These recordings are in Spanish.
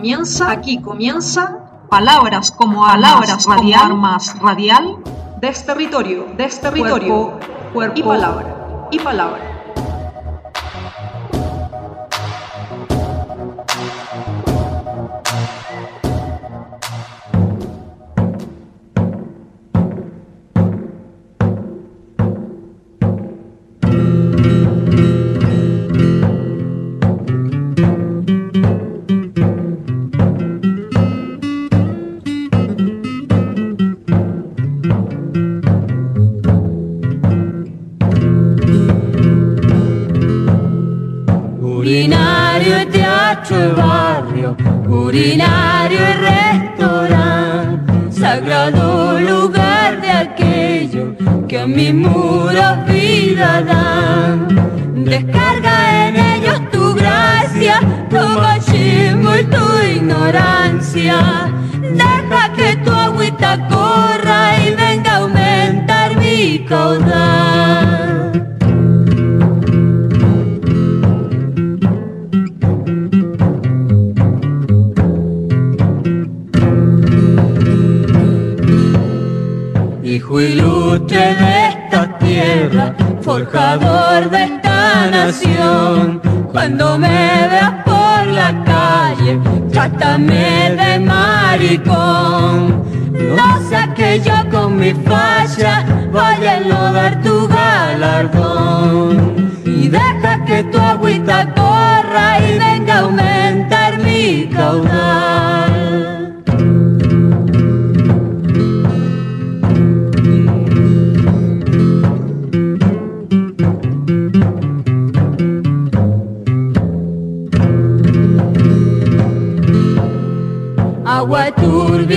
comienza, aquí comienza palabras como palabras radial, como armas radial, desterritorio, desterritorio, cuerpo, cuerpo y palabra, y palabra.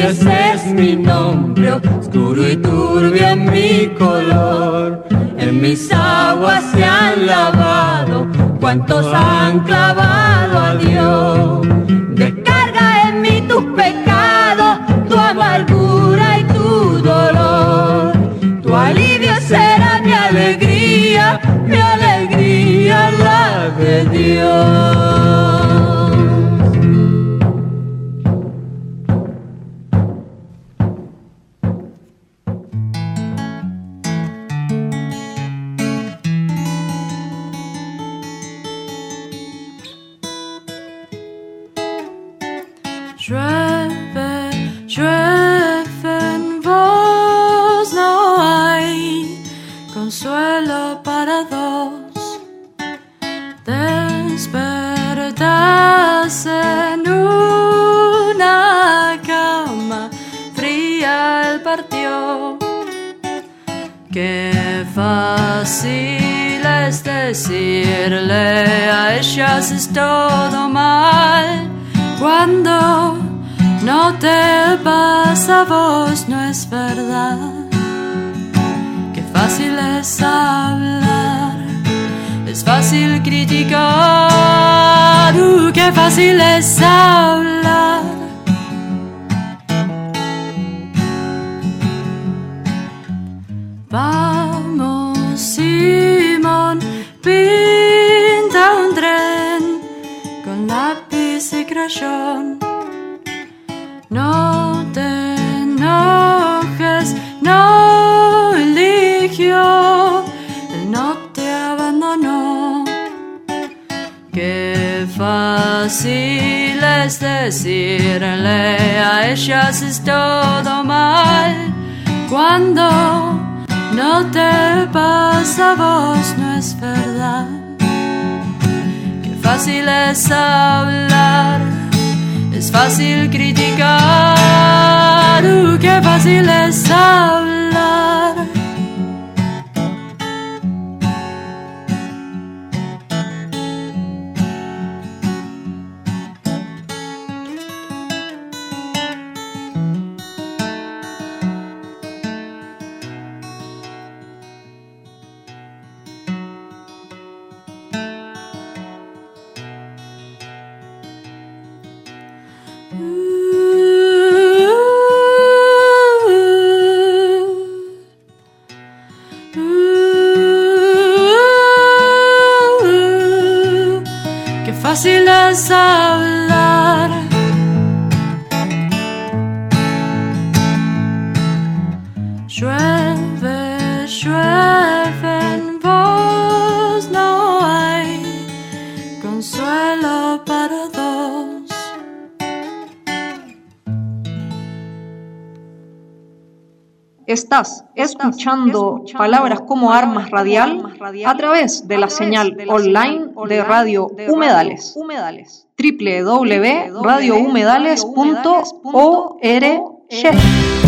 Ese es mi nombre, oscuro y turbio mi color. En mis aguas se han lavado, cuantos han clavado a Dios. Descarga en mí tus pecados, tu amargura y tu dolor. Tu alivio será mi alegría, mi alegría la de Dios. Estás escuchando palabras como armas radial a través de la señal online de Radio Humedales. Www.radiohumedales.org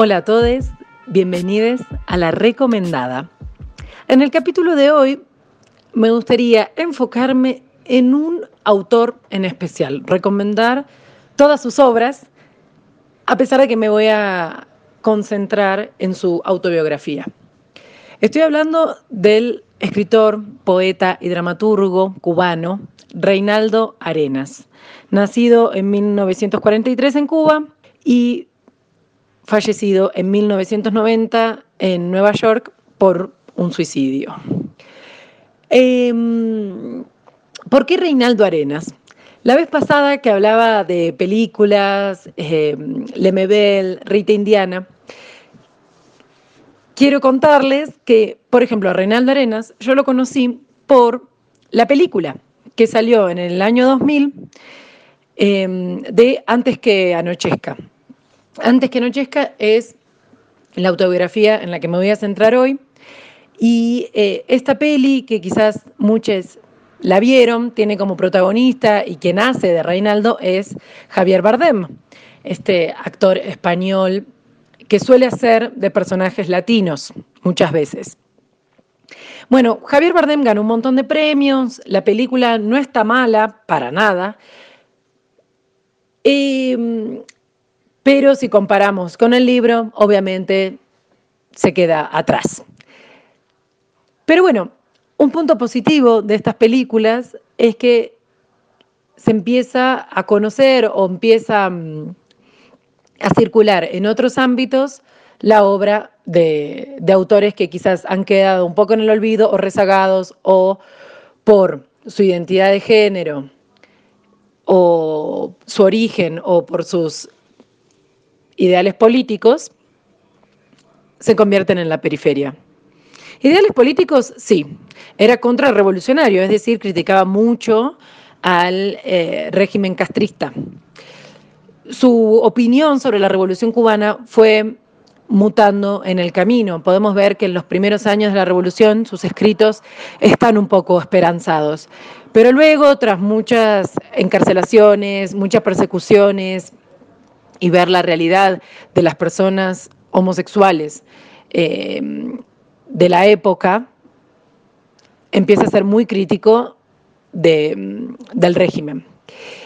Hola a todos, bienvenidos a la recomendada. En el capítulo de hoy me gustaría enfocarme en un autor en especial, recomendar todas sus obras, a pesar de que me voy a concentrar en su autobiografía. Estoy hablando del escritor, poeta y dramaturgo cubano Reinaldo Arenas, nacido en 1943 en Cuba y fallecido en 1990 en Nueva York por un suicidio. Em, ¿Por qué Reinaldo Arenas? La vez pasada que hablaba de películas, eh, Lemebel, Rita Indiana, quiero contarles que, por ejemplo, a Reinaldo Arenas yo lo conocí por la película que salió en el año 2000 em, de Antes que anochezca. Antes que anochezca es la autobiografía en la que me voy a centrar hoy. Y eh, esta peli, que quizás muchos la vieron, tiene como protagonista y quien hace de Reinaldo es Javier Bardem, este actor español que suele hacer de personajes latinos muchas veces. Bueno, Javier Bardem ganó un montón de premios, la película no está mala para nada. Eh, pero si comparamos con el libro, obviamente se queda atrás. Pero bueno, un punto positivo de estas películas es que se empieza a conocer o empieza mm, a circular en otros ámbitos la obra de, de, autores que quizás han quedado un poco en el olvido o rezagados o por su identidad de género o su origen o por sus ideales políticos se convierten en la periferia. Ideales políticos, sí, era contrarrevolucionario, es decir, criticaba mucho al eh, régimen castrista. Su opinión sobre la revolución cubana fue mutando en el camino. Podemos ver que en los primeros años de la revolución sus escritos están un poco esperanzados. Pero luego, tras muchas encarcelaciones, muchas persecuciones, y ver la realidad de las personas homosexuales eh, de la época, empieza a ser muy crítico de, del régimen.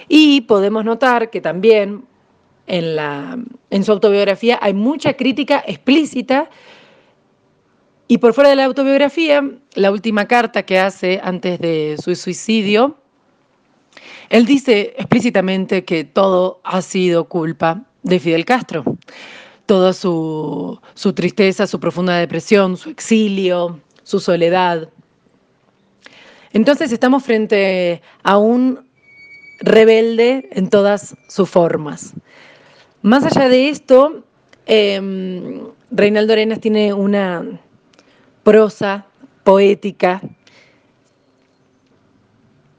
Y podemos notar que también en, la, en su autobiografía hay mucha crítica explícita y por fuera de la autobiografía, la última carta que hace antes de su suicidio, él dice explícitamente que todo ha sido culpa de Fidel Castro. Toda su, tristeza, su profunda depresión, su exilio, su soledad. Entonces estamos frente a un rebelde en todas sus formas. Más allá de esto, eh, Reinaldo Arenas tiene una prosa poética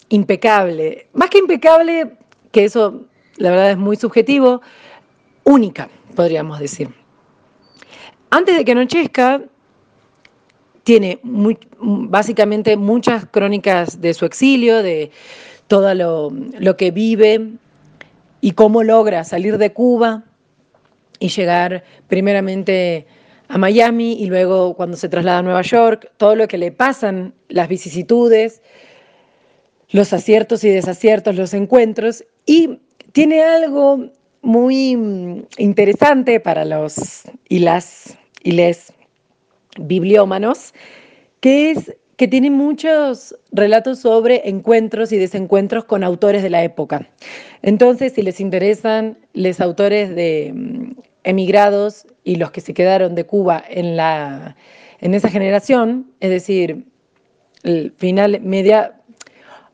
impecable. Más que impecable, que eso la verdad es muy subjetivo, única, podríamos decir. Antes de que anochezca, tiene básicamente muchas crónicas de su exilio, de todo lo, lo que vive y cómo logra salir de Cuba y llegar primeramente a Miami y luego cuando se traslada a Nueva York, todo lo que le pasan, las vicisitudes, los aciertos y desaciertos, los encuentros, y tiene algo muy mm, interesante para los y las y les bibliómanos, que es que tiene muchos relatos sobre encuentros y desencuentros con autores de la época. Entonces, si les interesan los autores de mm, emigrados y los que se quedaron de Cuba en, la, en esa generación, es decir, el final, media,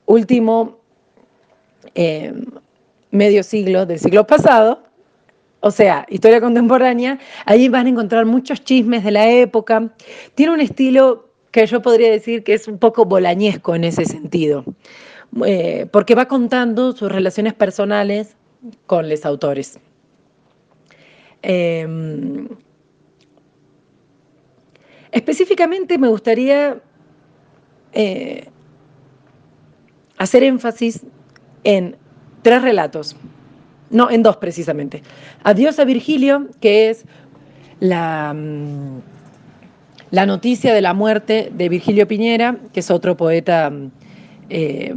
último eh, medio siglo del siglo pasado, o sea, historia contemporánea, ahí van a encontrar muchos chismes de la época. Tiene un estilo que yo podría decir que es un poco bolañesco en ese sentido, eh, porque va contando sus relaciones personales con los autores. Em, específicamente me gustaría eh, hacer énfasis en tres relatos, no, en dos precisamente. Adiós a Virgilio, que es la, mm, la noticia de la muerte de Virgilio Piñera, que es otro poeta eh,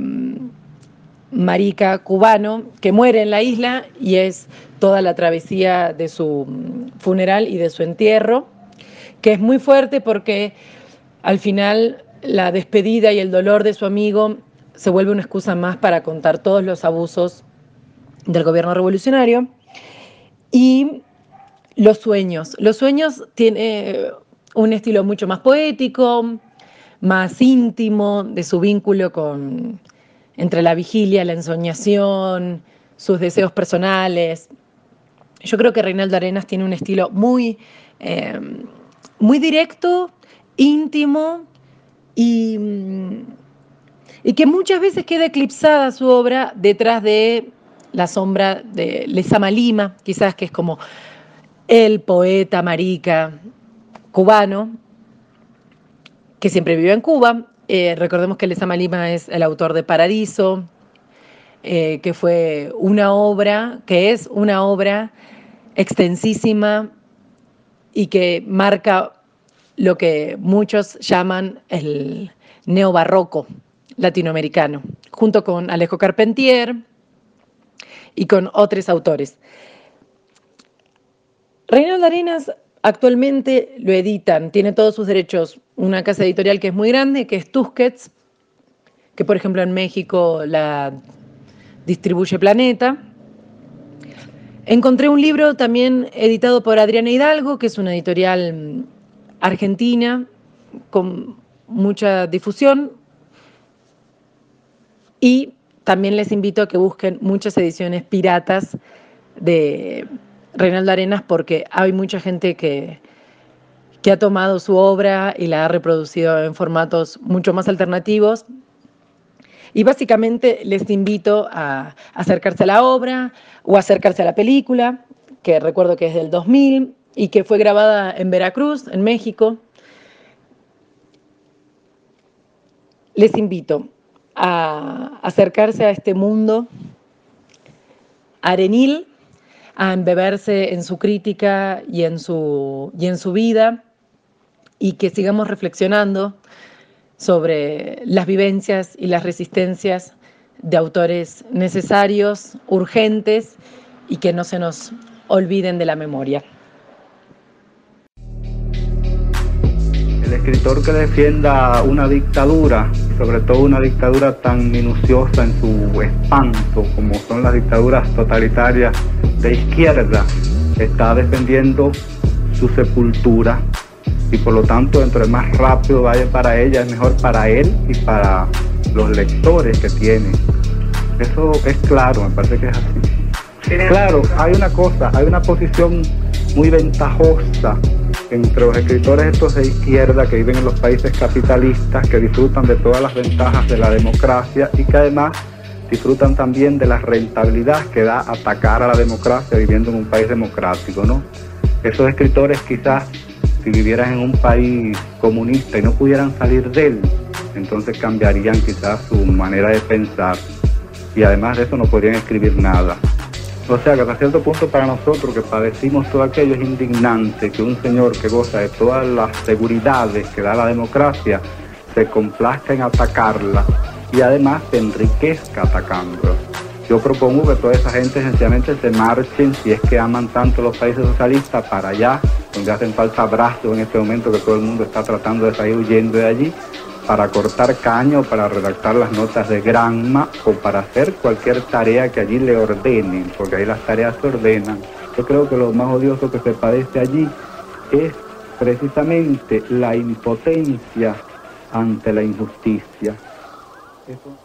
marica cubano, que muere en la isla y es toda la travesía de su funeral y de su entierro, que es muy fuerte porque al final la despedida y el dolor de su amigo se vuelve una excusa más para contar todos los abusos del gobierno revolucionario. Y los sueños. Los sueños tiene un estilo mucho más poético, más íntimo de su vínculo con, entre la vigilia, la ensoñación, sus deseos personales. Yo creo que Reinaldo Arenas tiene un estilo muy, eh, muy directo, íntimo y, y, que muchas veces queda eclipsada su obra detrás de la sombra de Lezama Lima, quizás que es como el poeta marica cubano que siempre vivió en Cuba. Eh, recordemos que Lezama Lima es el autor de Paradiso, eh, que fue una obra, que es una obra extensísima y que marca lo que muchos llaman el neobarroco latinoamericano, junto con Alejo Carpentier y con otros autores. Reinaldo Arenas actualmente lo editan, tiene todos sus derechos una casa editorial que es muy grande, que es Tusquets, que por ejemplo en México la distribuye Planeta. Encontré un libro también editado por Adriana Hidalgo, que es una editorial mm, argentina con mucha difusión. Y también les invito a que busquen muchas ediciones piratas de Reinaldo Arenas porque hay mucha gente que, que ha tomado su obra y la ha reproducido en formatos mucho más alternativos. Y básicamente les invito a acercarse a la obra o acercarse a la película, que recuerdo que es del 2000 y que fue grabada en Veracruz, en México. Les invito a acercarse a este mundo arenil, a embeberse en su crítica y en su, y en su vida y que sigamos reflexionando sobre las vivencias y las resistencias de autores necesarios, urgentes y que no se nos olviden de la memoria. El escritor que defienda una dictadura, sobre todo una dictadura tan minuciosa en su espanto como son las dictaduras totalitarias de izquierda, está defendiendo su sepultura y por lo tanto entre más rápido vaya para ella es mejor para él y para los lectores que tiene. Eso es claro, me parece que es así. Claro, hay una cosa, hay una posición muy ventajosa entre los escritores estos de izquierda que viven en los países capitalistas, que disfrutan de todas las ventajas de la democracia y que además disfrutan también de la rentabilidad que da atacar a la democracia viviendo en un país democrático, ¿no? Esos escritores quizás si vivieran en un país comunista y no pudieran salir de él, entonces cambiarían quizás su manera de pensar y además de eso no podrían escribir nada. O sea que hasta cierto punto para nosotros que padecimos todo aquello es indignante que un señor que goza de todas las seguridades que da la democracia se complazca en atacarla y además se enriquezca atacándola. Yo propongo que toda esa gente sencillamente se marchen, si es que aman tanto los países socialistas, para allá, donde hacen falta brazos en este momento que todo el mundo está tratando de salir huyendo de allí, para cortar caño, para redactar las notas de Granma o para hacer cualquier tarea que allí le ordenen, porque ahí las tareas se ordenan. Yo creo que lo más odioso que se padece allí es precisamente la impotencia ante la injusticia. le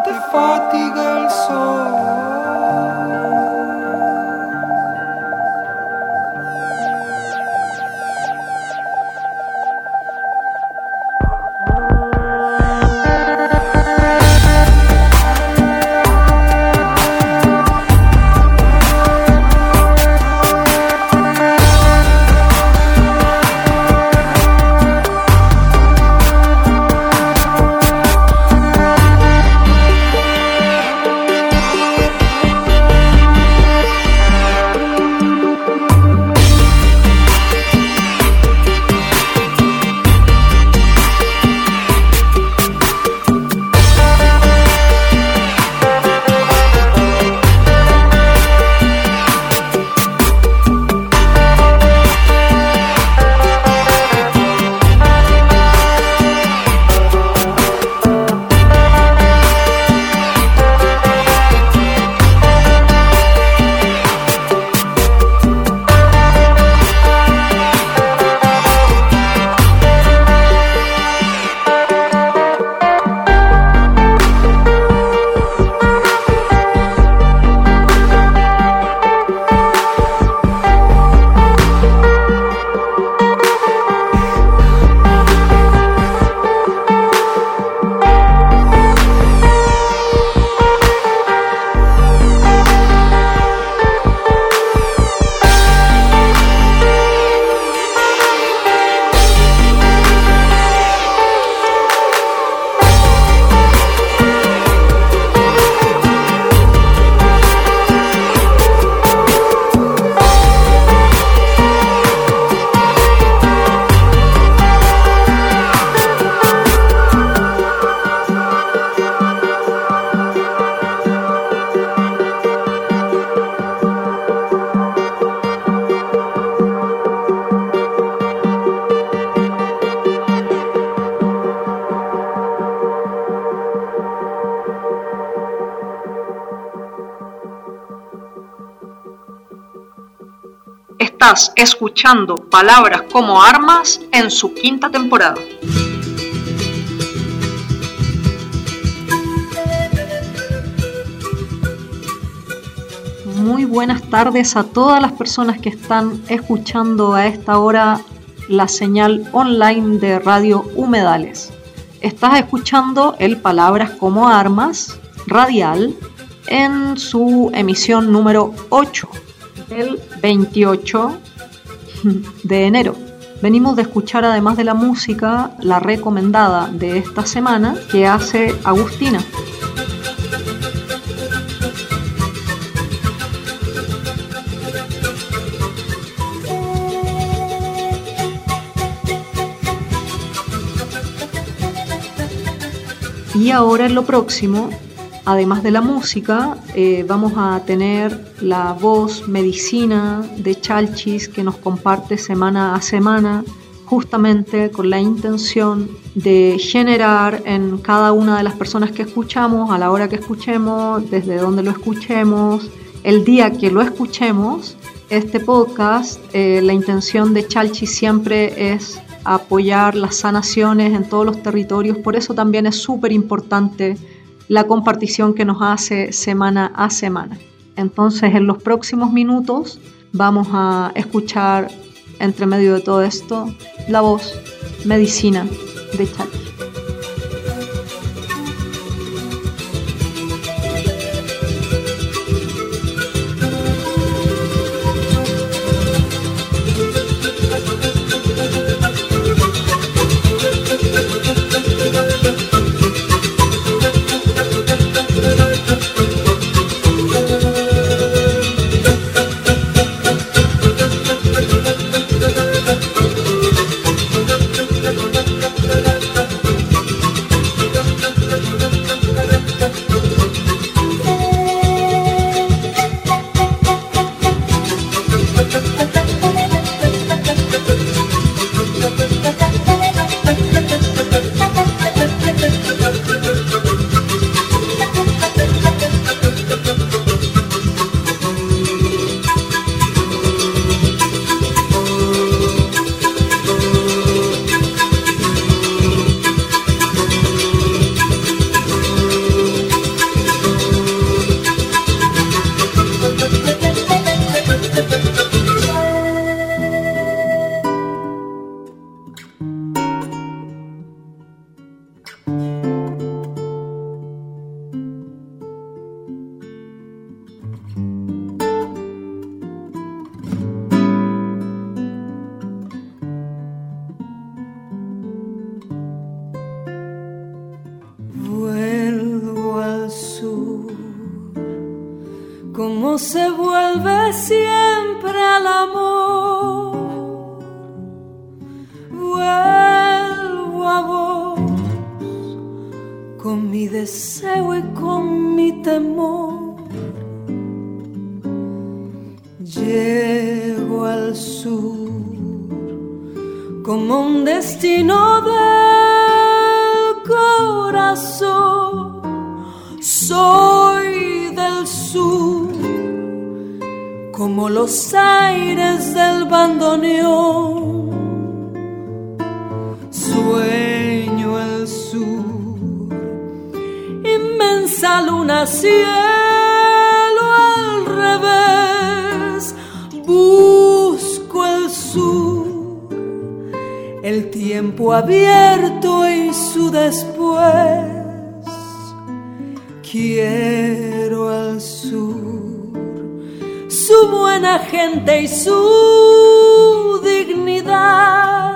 cuando te fatigue el Estás escuchando Palabras como Armas en su quinta temporada. Muy buenas tardes a todas las personas que están escuchando a esta hora la señal online de Radio Humedales. Estás escuchando el Palabras como Armas radial en su emisión número 8 el 28 de enero. Venimos de escuchar además de la música la recomendada de esta semana que hace Agustina. Y ahora en lo próximo Además de la música, eh, vamos a tener la voz medicina de Chalchis que nos comparte semana a semana, justamente con la intención de generar en cada una de las personas que escuchamos, a la hora que escuchemos, desde donde lo escuchemos, el día que lo escuchemos, este podcast, eh, la intención de Chalchis siempre es apoyar las sanaciones en todos los territorios, por eso también es súper importante la compartición que nos hace semana a semana. Entonces, en los próximos minutos vamos a escuchar, entre medio de todo esto, la voz medicina de Charlie. gente y su dignidad.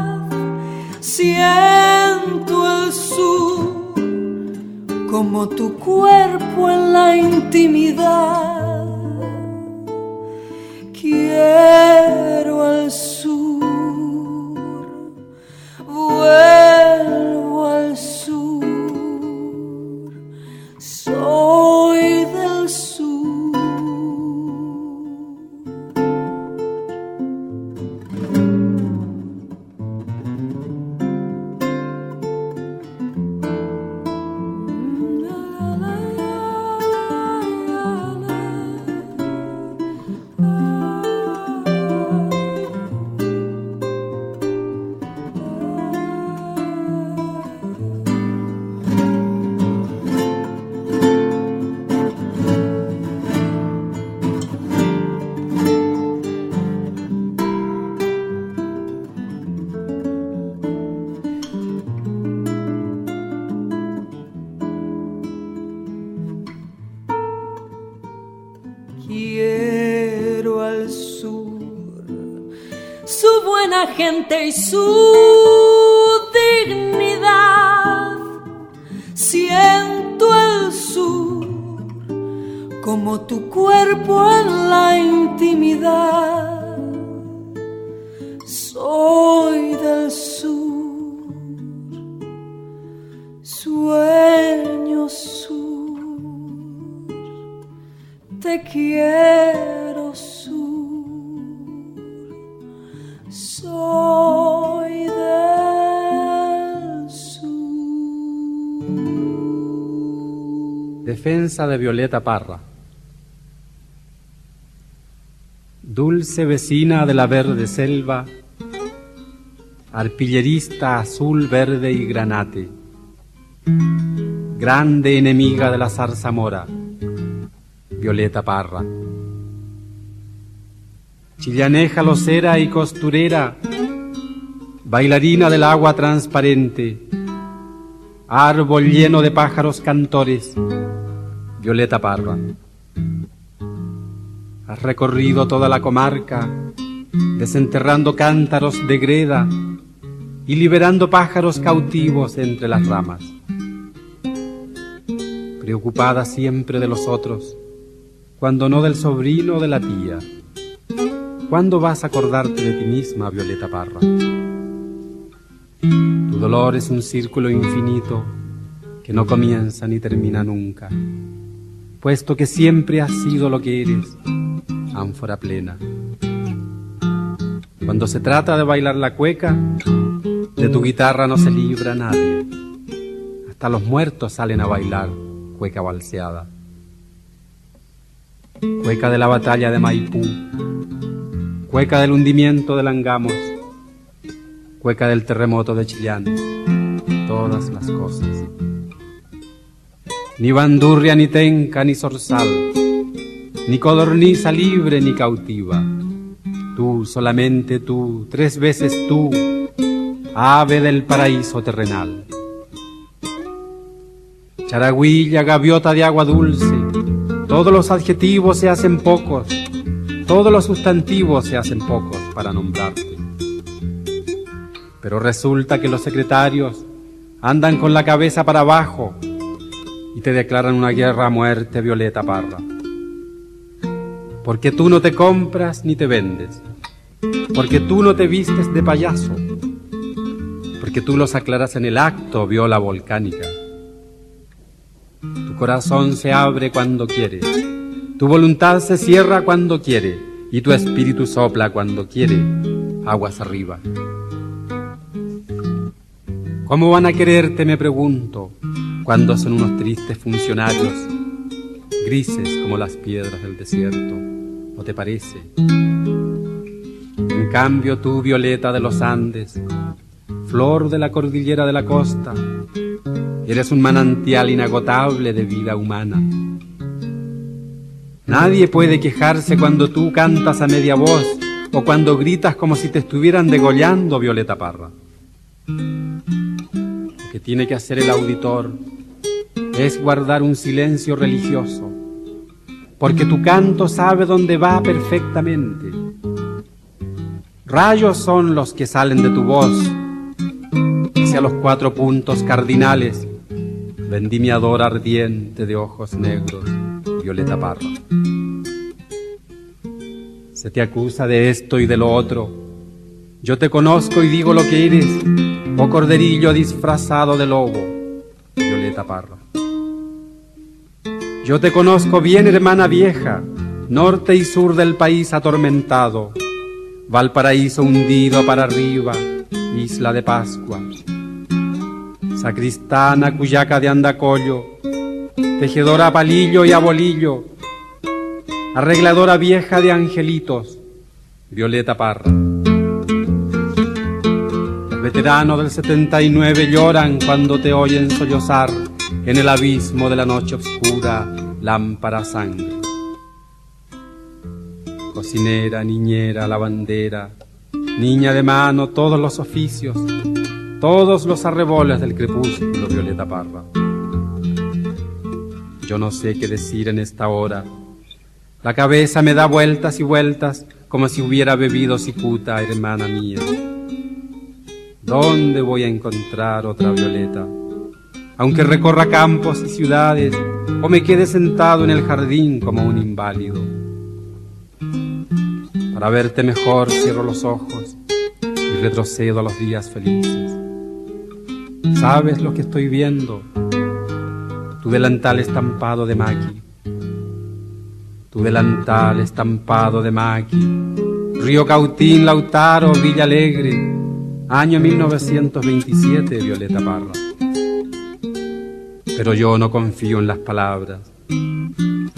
Siento el sur como tu cuerpo en la intimidad. Gente y su Defensa de Violeta Parra. Dulce vecina de la verde selva, arpillerista azul, verde y granate, grande enemiga de la zarzamora, Violeta Parra chillaneja locera y costurera, bailarina del agua transparente, árbol lleno de pájaros cantores, Violeta Parra. Has recorrido toda la comarca, desenterrando cántaros de greda y liberando pájaros cautivos entre las ramas. Preocupada siempre de los otros, cuando no del sobrino o de la tía ¿Cuándo vas a acordarte de ti misma, Violeta Parra? Tu dolor es un círculo infinito que no comienza ni termina nunca, puesto que siempre has sido lo que eres, ánfora plena. Cuando se trata de bailar la cueca, de tu guitarra no se libra nadie. Hasta los muertos salen a bailar cueca balseada. Cueca de la batalla de Maipú, cueca del hundimiento de Langamos, cueca del terremoto de Chillán, todas las cosas. Ni bandurria, ni tenca, ni zorzal, ni codorniza libre ni cautiva. Tú, solamente tú, tres veces tú, ave del paraíso terrenal. Charagüilla, gaviota de agua dulce, todos los adjetivos se hacen pocos todos los sustantivos se hacen pocos para nombrarte. Pero resulta que los secretarios andan con la cabeza para abajo y te declaran una guerra a muerte, Violeta Parra. Porque tú no te compras ni te vendes. Porque tú no te vistes de payaso. Porque tú los aclaras en el acto, viola volcánica. Tu corazón se abre cuando quieres tu voluntad se cierra cuando quiere y tu espíritu sopla cuando quiere, aguas arriba. ¿Cómo van a quererte, me pregunto, cuando son unos tristes funcionarios, grises como las piedras del desierto? ¿No te parece? En cambio tú, violeta de los Andes, flor de la cordillera de la costa, eres un manantial inagotable de vida humana Nadie puede quejarse cuando tú cantas a media voz o cuando gritas como si te estuvieran degollando, Violeta Parra. Que tiene que hacer el auditor es guardar un silencio religioso, porque tu canto sabe dónde va perfectamente. Rayos son los que salen de tu voz hacia los cuatro puntos cardinales, vendimiador ardiente de ojos negros Violeta Parra. Se te acusa de esto y de lo otro. Yo te conozco y digo lo que eres, oh corderillo disfrazado de lobo, Violeta Parra. Yo te conozco bien, hermana vieja, norte y sur del país atormentado, Valparaíso hundido para arriba, isla de Pascua. Sacristana, Cuyaca de Andacollo, tejedora a palillo y a bolillo, arregladora vieja de angelitos, Violeta Parra. Los veteranos del 79 lloran cuando te oyen sollozar en el abismo de la noche oscura, lámpara sangre. Cocinera, niñera, lavandera, niña de mano, todos los oficios, todos los arreboles del crepúsculo, Violeta Parra. Yo no sé qué decir en esta hora. La cabeza me da vueltas y vueltas como si hubiera bebido cicuta, hermana mía. ¿Dónde voy a encontrar otra violeta? Aunque recorra campos y ciudades o me quede sentado en el jardín como un inválido. Para verte mejor cierro los ojos y retrocedo a los días felices. ¿Sabes lo que estoy viendo? Tu delantal estampado de maqui. Tu delantal estampado de maqui. Río Cautín, Lautaro, Villa Alegre. Año 1927, Violeta Parra. Pero yo no confío en las palabras.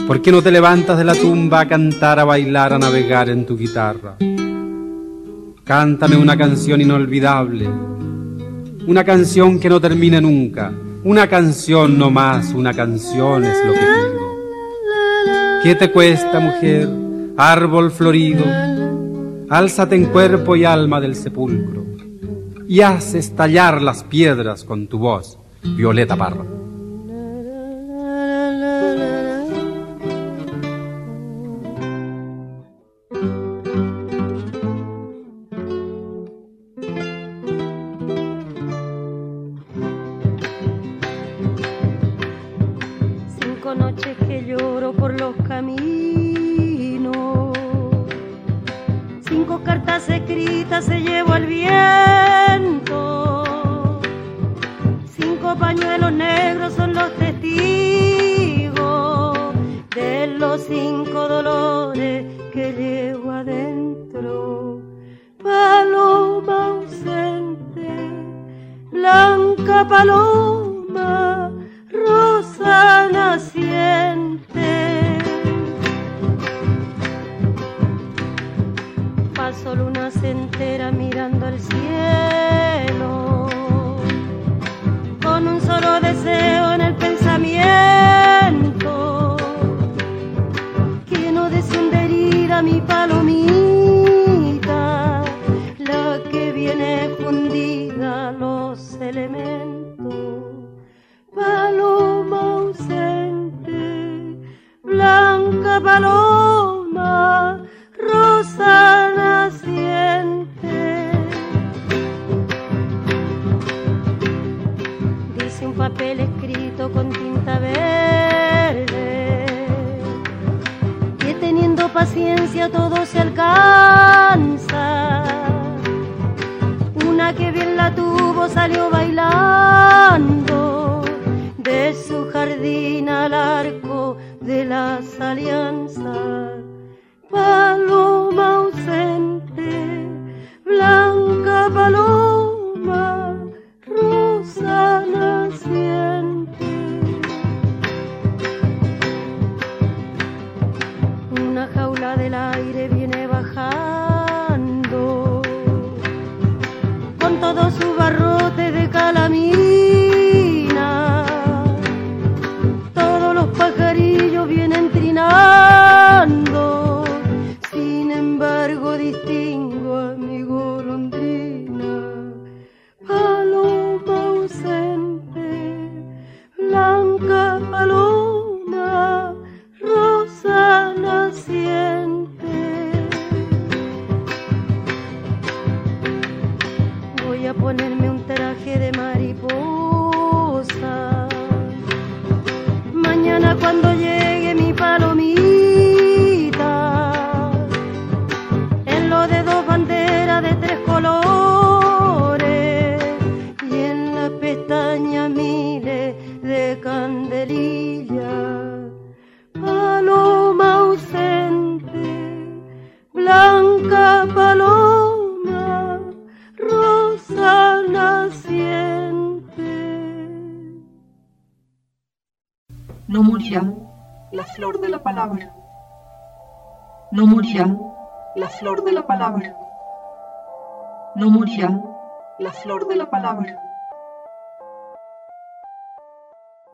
¿Por qué no te levantas de la tumba a cantar, a bailar, a navegar en tu guitarra? Cántame una canción inolvidable, una canción que no termine nunca, una canción no más, una canción es lo que pido. ¿Qué te cuesta, mujer, árbol florido? Álzate en cuerpo y alma del sepulcro y haz estallar las piedras con tu voz, Violeta Parra. No morirá la flor de la palabra.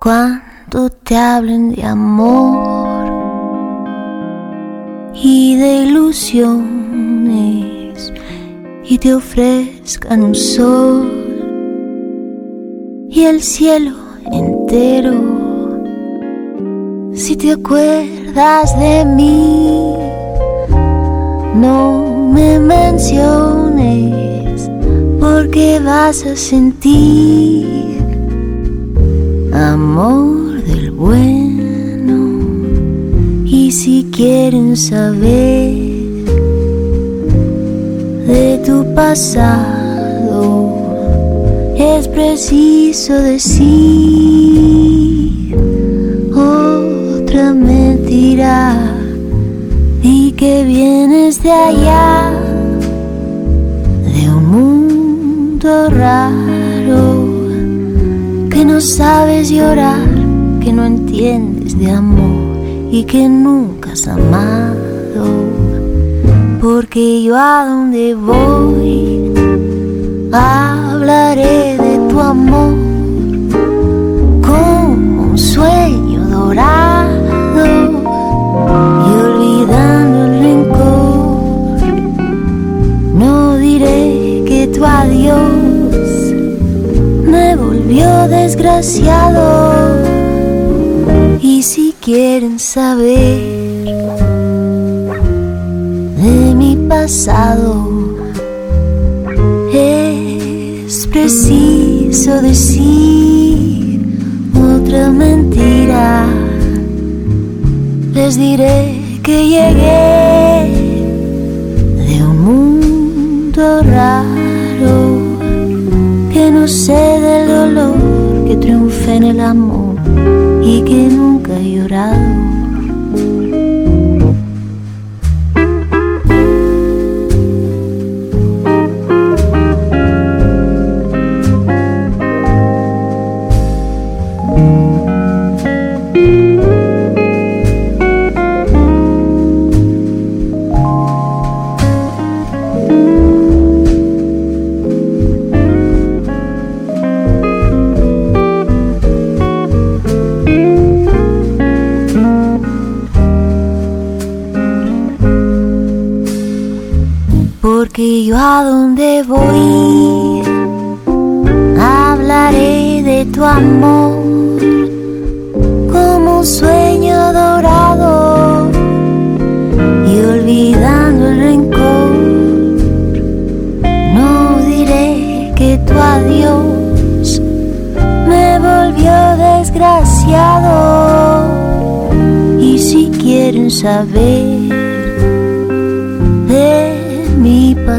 Cuando te hablen de amor y de ilusiones y te ofrezcan un sol y el cielo entero, si te acuerdas de mí no me menciones, porque vas a sentir. Amor del bueno. Y si quieren saber de tu pasado, es preciso decir otra mentira. Y que vienes de allá raro, que no sabes llorar, que no entiendes de amor y que nunca has amado. Porque yo a donde voy hablaré de tu amor volvió desgraciado. Y si quieren saber de mi pasado, es preciso decir otra mentira. Les diré que llegué de un mundo raro no sé del triunfe en el amor y que nunca he a donde voy. Hablaré de tu amor como un sueño dorado y olvidando el rencor no diré que tu adiós me volvió desgraciado y si quieren saber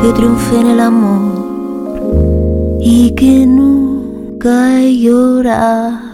que triunfe en el amor y que nunca he llorado.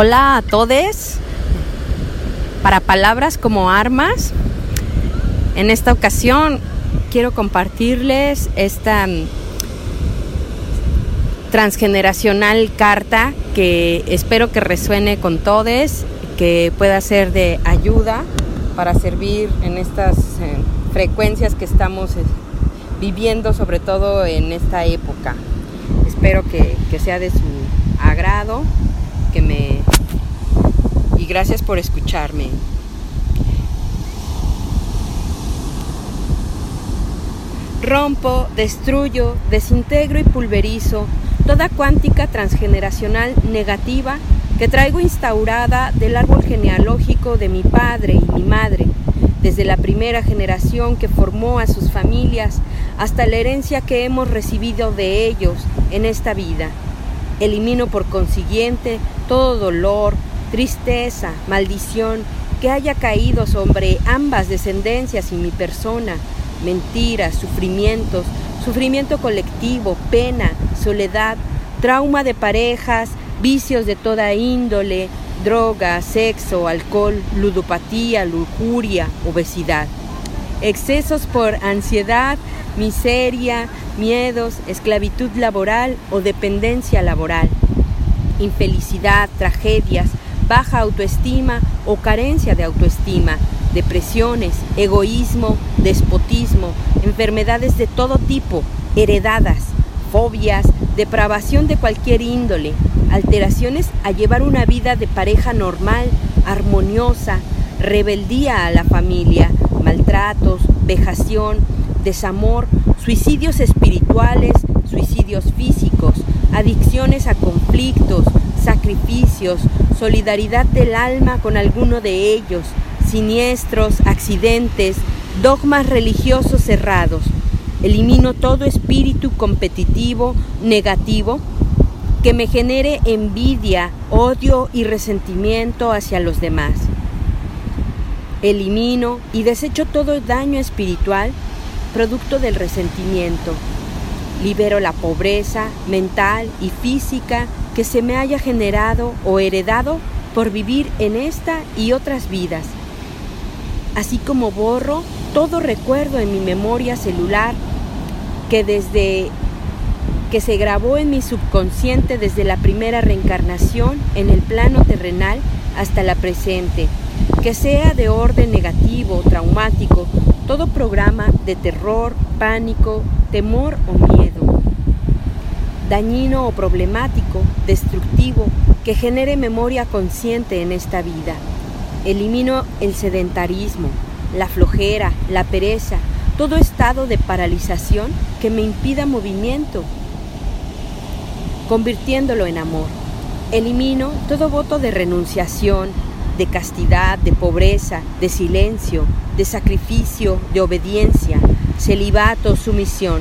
Hola a todos. Para palabras como armas, en esta ocasión quiero compartirles esta mm, transgeneracional carta que espero que resuene con todos, que pueda ser de ayuda para servir en estas eh, frecuencias que estamos eh, viviendo, sobre todo en esta época. Espero que, que sea de su agrado que me... Gracias por escucharme. Rompo, destruyo, desintegro y pulverizo toda cuántica transgeneracional negativa que traigo instaurada del árbol genealógico de mi padre y mi madre, desde la primera generación que formó a sus familias hasta la herencia que hemos recibido de ellos en esta vida. Elimino por consiguiente todo dolor, tristeza, maldición que haya caído sobre ambas descendencias y mi persona, mentiras, sufrimientos, sufrimiento colectivo, pena, soledad, trauma de parejas, vicios de toda índole, droga, sexo, alcohol, ludopatía, lujuria, obesidad. Excesos por ansiedad, miseria, miedos, esclavitud laboral o dependencia laboral. Infelicidad, tragedias, baja autoestima o carencia de autoestima, depresiones, egoísmo, despotismo, enfermedades de todo tipo, heredadas, fobias, depravación de cualquier índole, alteraciones a llevar una vida de pareja normal, armoniosa, rebeldía a la familia, maltratos, vejación, desamor, suicidios espirituales, suicidios físicos, adicciones a conflictos, sacrificios, solidaridad del alma con alguno de ellos, siniestros, accidentes, dogmas religiosos cerrados. Elimino todo espíritu competitivo, negativo, que me genere envidia, odio y resentimiento hacia los demás. Elimino y desecho todo daño espiritual producto del resentimiento. Libero la pobreza mental y física que se me haya generado o heredado por vivir en esta y otras vidas. Así como borro todo recuerdo en mi memoria celular que desde que se grabó en mi subconsciente desde la primera reencarnación en el plano terrenal hasta la presente, que sea de orden negativo, traumático, todo programa de terror, pánico, temor o miedo, dañino o problemático, destructivo, que genere memoria consciente en esta vida. Elimino el sedentarismo, la flojera, la pereza, todo estado de paralización que me impida movimiento, convirtiéndolo en amor. Elimino todo voto de renunciación, de castidad, de pobreza, de silencio, de sacrificio, de obediencia, celibato, sumisión,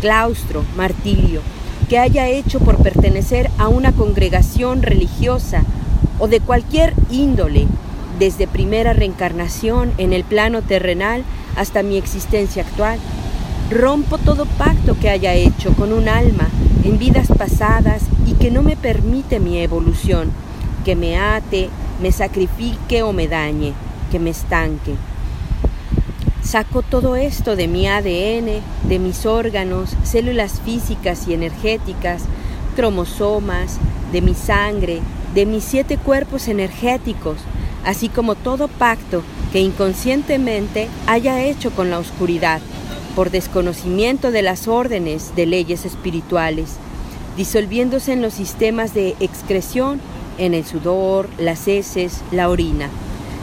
claustro, martirio, que haya hecho por pertenecer a una congregación religiosa o de cualquier índole, desde primera reencarnación en el plano terrenal hasta mi existencia actual. Rompo todo pacto que haya hecho con un alma en vidas pasadas y que no me permite mi evolución, que me ate, me sacrifique o me dañe, que me estanque. Saco todo esto de mi ADN, de mis órganos, células físicas y energéticas, cromosomas, de mi sangre, de mis siete cuerpos energéticos, así como todo pacto que inconscientemente haya hecho con la oscuridad por desconocimiento de las órdenes de leyes espirituales, disolviéndose en los sistemas de excreción, en el sudor, las heces, la orina,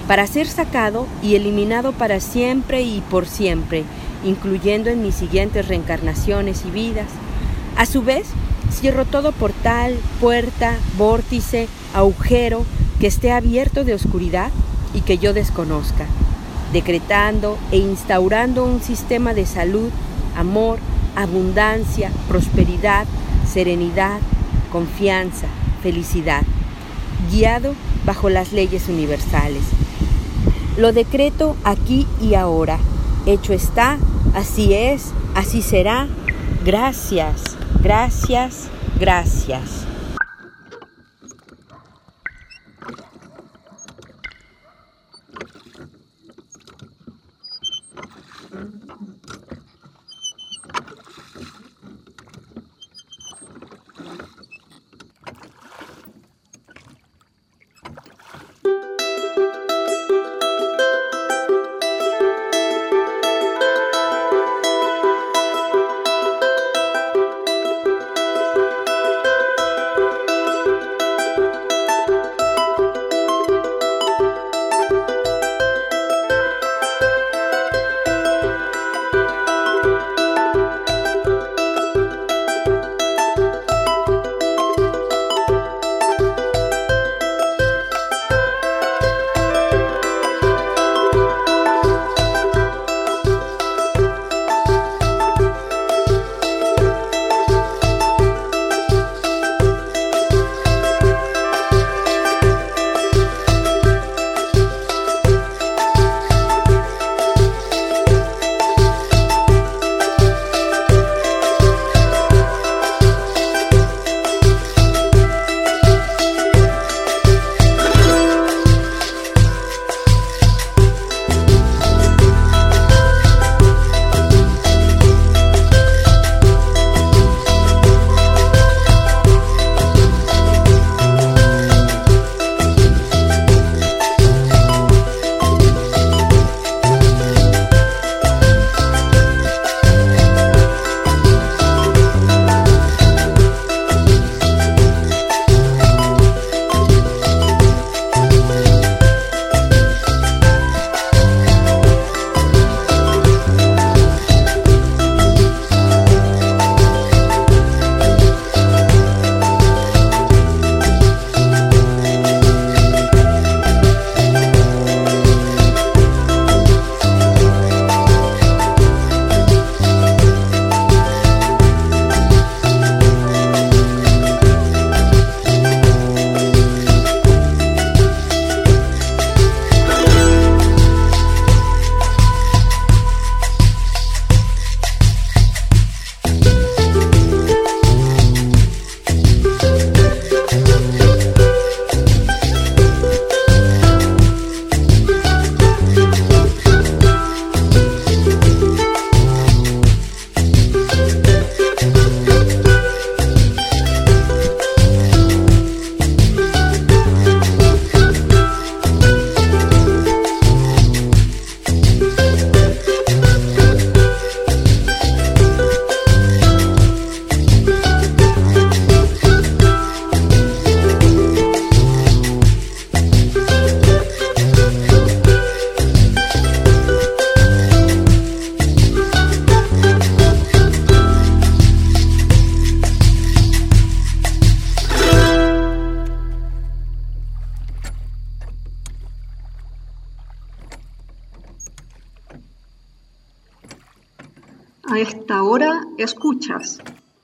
para ser sacado y eliminado para siempre y por siempre, incluyendo en mis siguientes reencarnaciones y vidas. A su vez, cierro todo portal, puerta, vórtice, agujero que esté abierto de oscuridad y que yo desconozca decretando e instaurando un sistema de salud, amor, abundancia, prosperidad, serenidad, confianza, felicidad, guiado bajo las leyes universales. Lo decreto aquí y ahora. Hecho está, así es, así será. Gracias, gracias, gracias.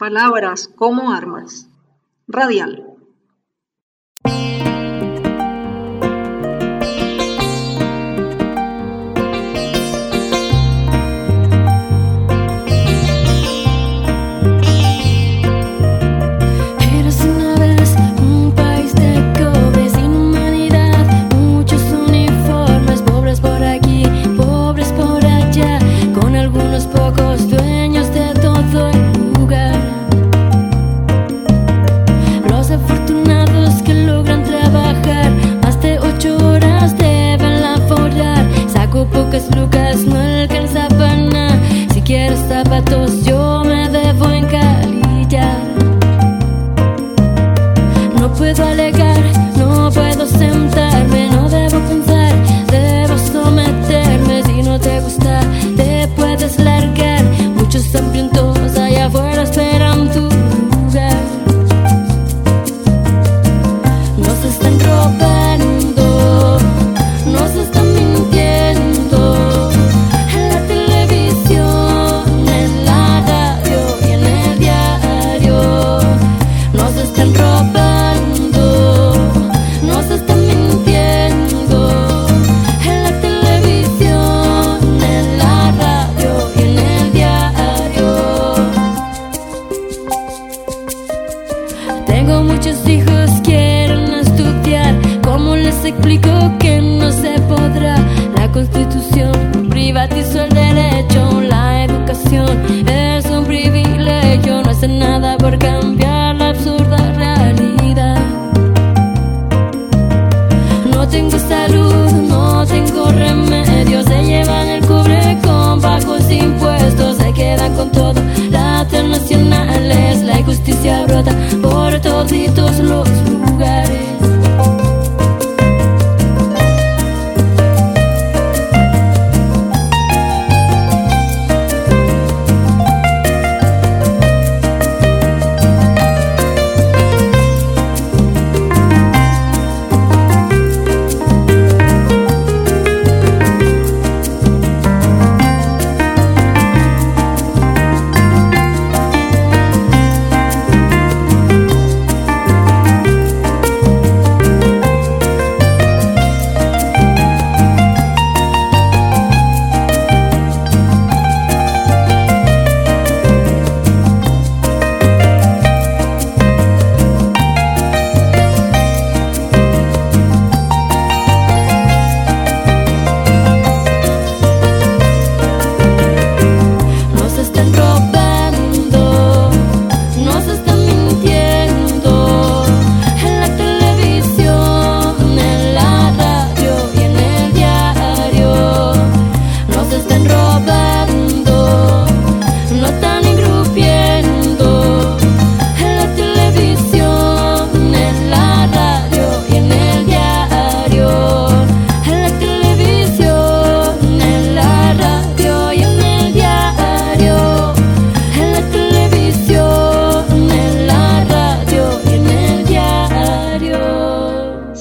Palabras como armas. Radial.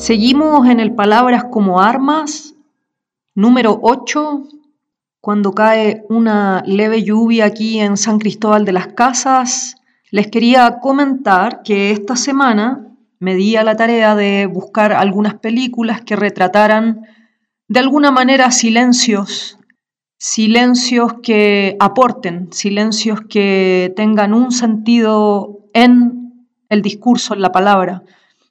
Seguimos en el Palabras como Armas, número 8, cuando cae una leve lluvia aquí en San Cristóbal de las Casas. Les quería comentar que esta semana me di a la tarea de buscar algunas películas que retrataran de alguna manera silencios, silencios que aporten, silencios que tengan un sentido en el discurso, en la palabra.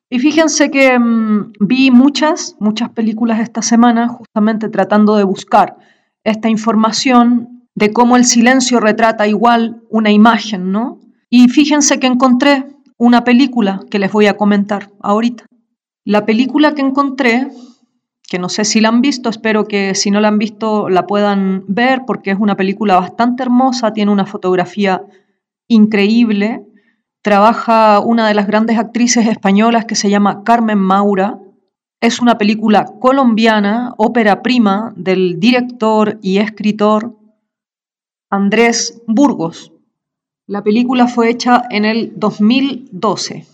Y fíjense que mm, vi muchas, muchas películas esta semana justamente tratando de buscar esta información de cómo el silencio retrata igual una imagen, ¿no? Y fíjense que encontré una película que les voy a comentar ahorita. La película que encontré, que no sé si la han visto, espero que si no la han visto la puedan ver porque es una película bastante hermosa, tiene una fotografía increíble trabaja una de las grandes actrices españolas que se llama Carmen Maura. Es una película colombiana, ópera prima del director y escritor Andrés Burgos. La película fue hecha en el 2012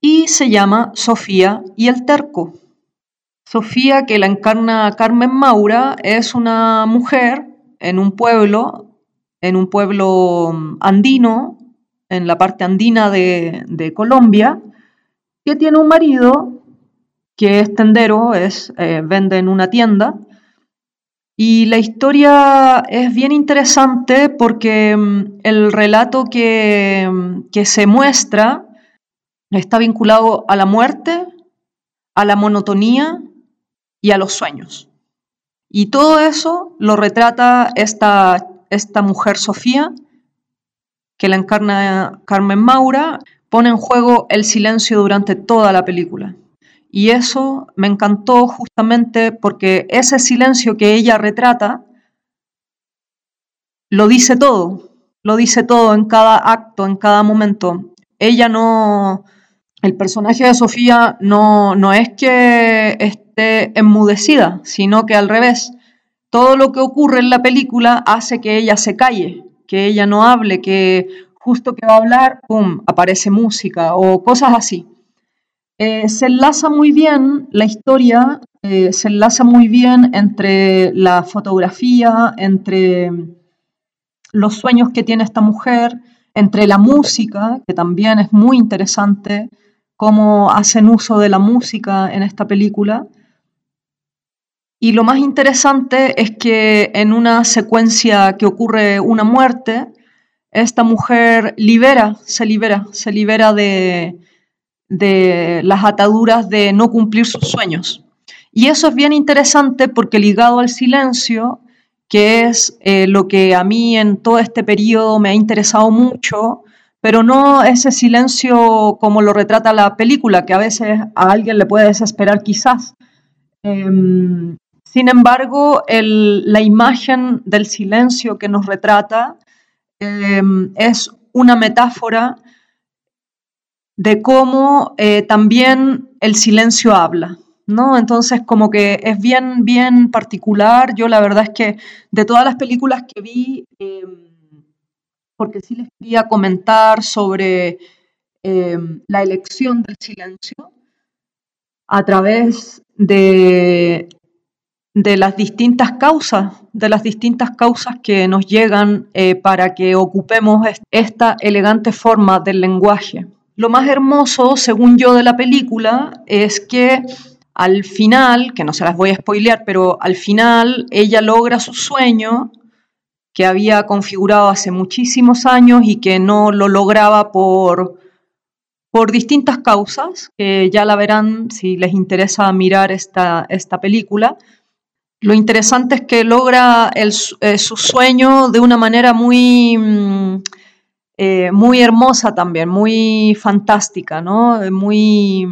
y se llama Sofía y el Terco. Sofía, que la encarna Carmen Maura, es una mujer en un pueblo en un pueblo andino, en la parte andina de, Colombia, que tiene un marido que es tendero, es, eh, vende en una tienda. Y la historia es bien interesante porque mm, el relato que, mm, que se muestra está vinculado a la muerte, a la monotonía y a los sueños. Y todo eso lo retrata esta, esta mujer Sofía, que la encarna Carmen Maura, pone en juego el silencio durante toda la película. Y eso me encantó justamente porque ese silencio que ella retrata lo dice todo, lo dice todo en cada acto, en cada momento. Ella no, el personaje de Sofía no, no es que esté enmudecida, sino que al revés, todo lo que ocurre en la película hace que ella se calle, que ella no hable, que justo que va a hablar, ¡pum!, aparece música o cosas así. Eh, se enlaza muy bien la historia, eh, se enlaza muy bien entre la fotografía, entre los sueños que tiene esta mujer, entre la música, que también es muy interesante, cómo hacen uso de la música en esta película. Y lo más interesante es que en una secuencia que ocurre una muerte, esta mujer libera, se libera, se libera de, de las ataduras de no cumplir sus sueños. Y eso es bien interesante porque ligado al silencio, que es eh, lo que a mí en todo este periodo me ha interesado mucho, pero no ese silencio como lo retrata la película, que a veces a alguien le puede desesperar quizás. Em, sin embargo, la imagen del silencio que nos retrata em, es una metáfora de cómo eh, también el silencio habla. ¿no? Entonces, como que es bien, bien particular. Yo la verdad es que de todas las películas que vi, em, porque sí les quería comentar sobre eh, la elección del silencio a través de, de, las distintas causas, de las distintas causas que nos llegan eh, para que ocupemos esta elegante forma del lenguaje. Lo más hermoso, según yo, de la película es que al final, que no se las voy a spoilear, pero al final ella logra su sueño que había configurado hace muchísimos años y que no lo lograba por, por distintas causas, que ya la verán si les interesa mirar esta, esta película. Lo interesante es que logra eh, su sueño de una manera muy, mm, eh, muy hermosa también, muy fantástica, ¿no? muy,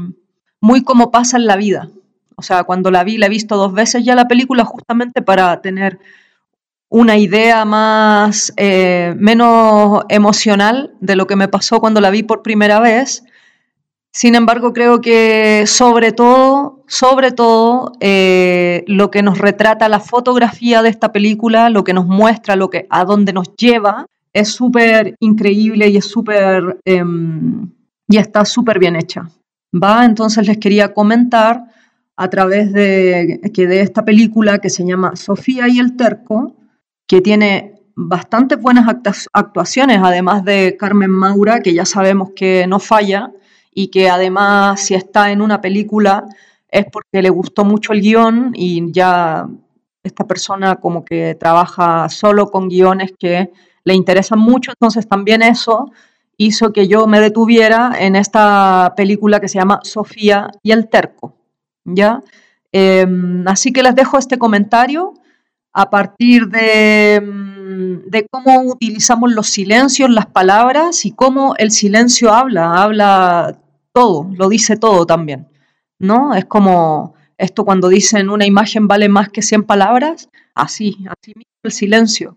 muy como pasa en la vida. O sea, cuando la vi, la he visto dos veces ya la película justamente para tener una idea más, eh, menos emocional de lo que me pasó cuando la vi por primera vez. Sin embargo, creo que sobre todo, sobre todo, eh, lo que nos retrata la fotografía de esta película, lo que nos muestra, lo que, a dónde nos lleva, es súper increíble y es súper, em, y está súper bien hecha. ¿va? Entonces les quería comentar a través de, que de esta película que se llama Sofía y el Terco, que tiene bastantes buenas actuaciones, además de Carmen Maura, que ya sabemos que no falla y que además si está en una película es porque le gustó mucho el guion y ya esta persona como que trabaja solo con guiones que le interesan mucho, entonces también eso hizo que yo me detuviera en esta película que se llama Sofía y el Terco, ¿ya? Em, así que les dejo este comentario a partir mm, de, cómo utilizamos los silencios, las palabras y cómo el silencio habla, habla todo, lo dice todo también, ¿no? Es como esto cuando dicen una imagen vale más que 100 palabras, así, así mismo el silencio.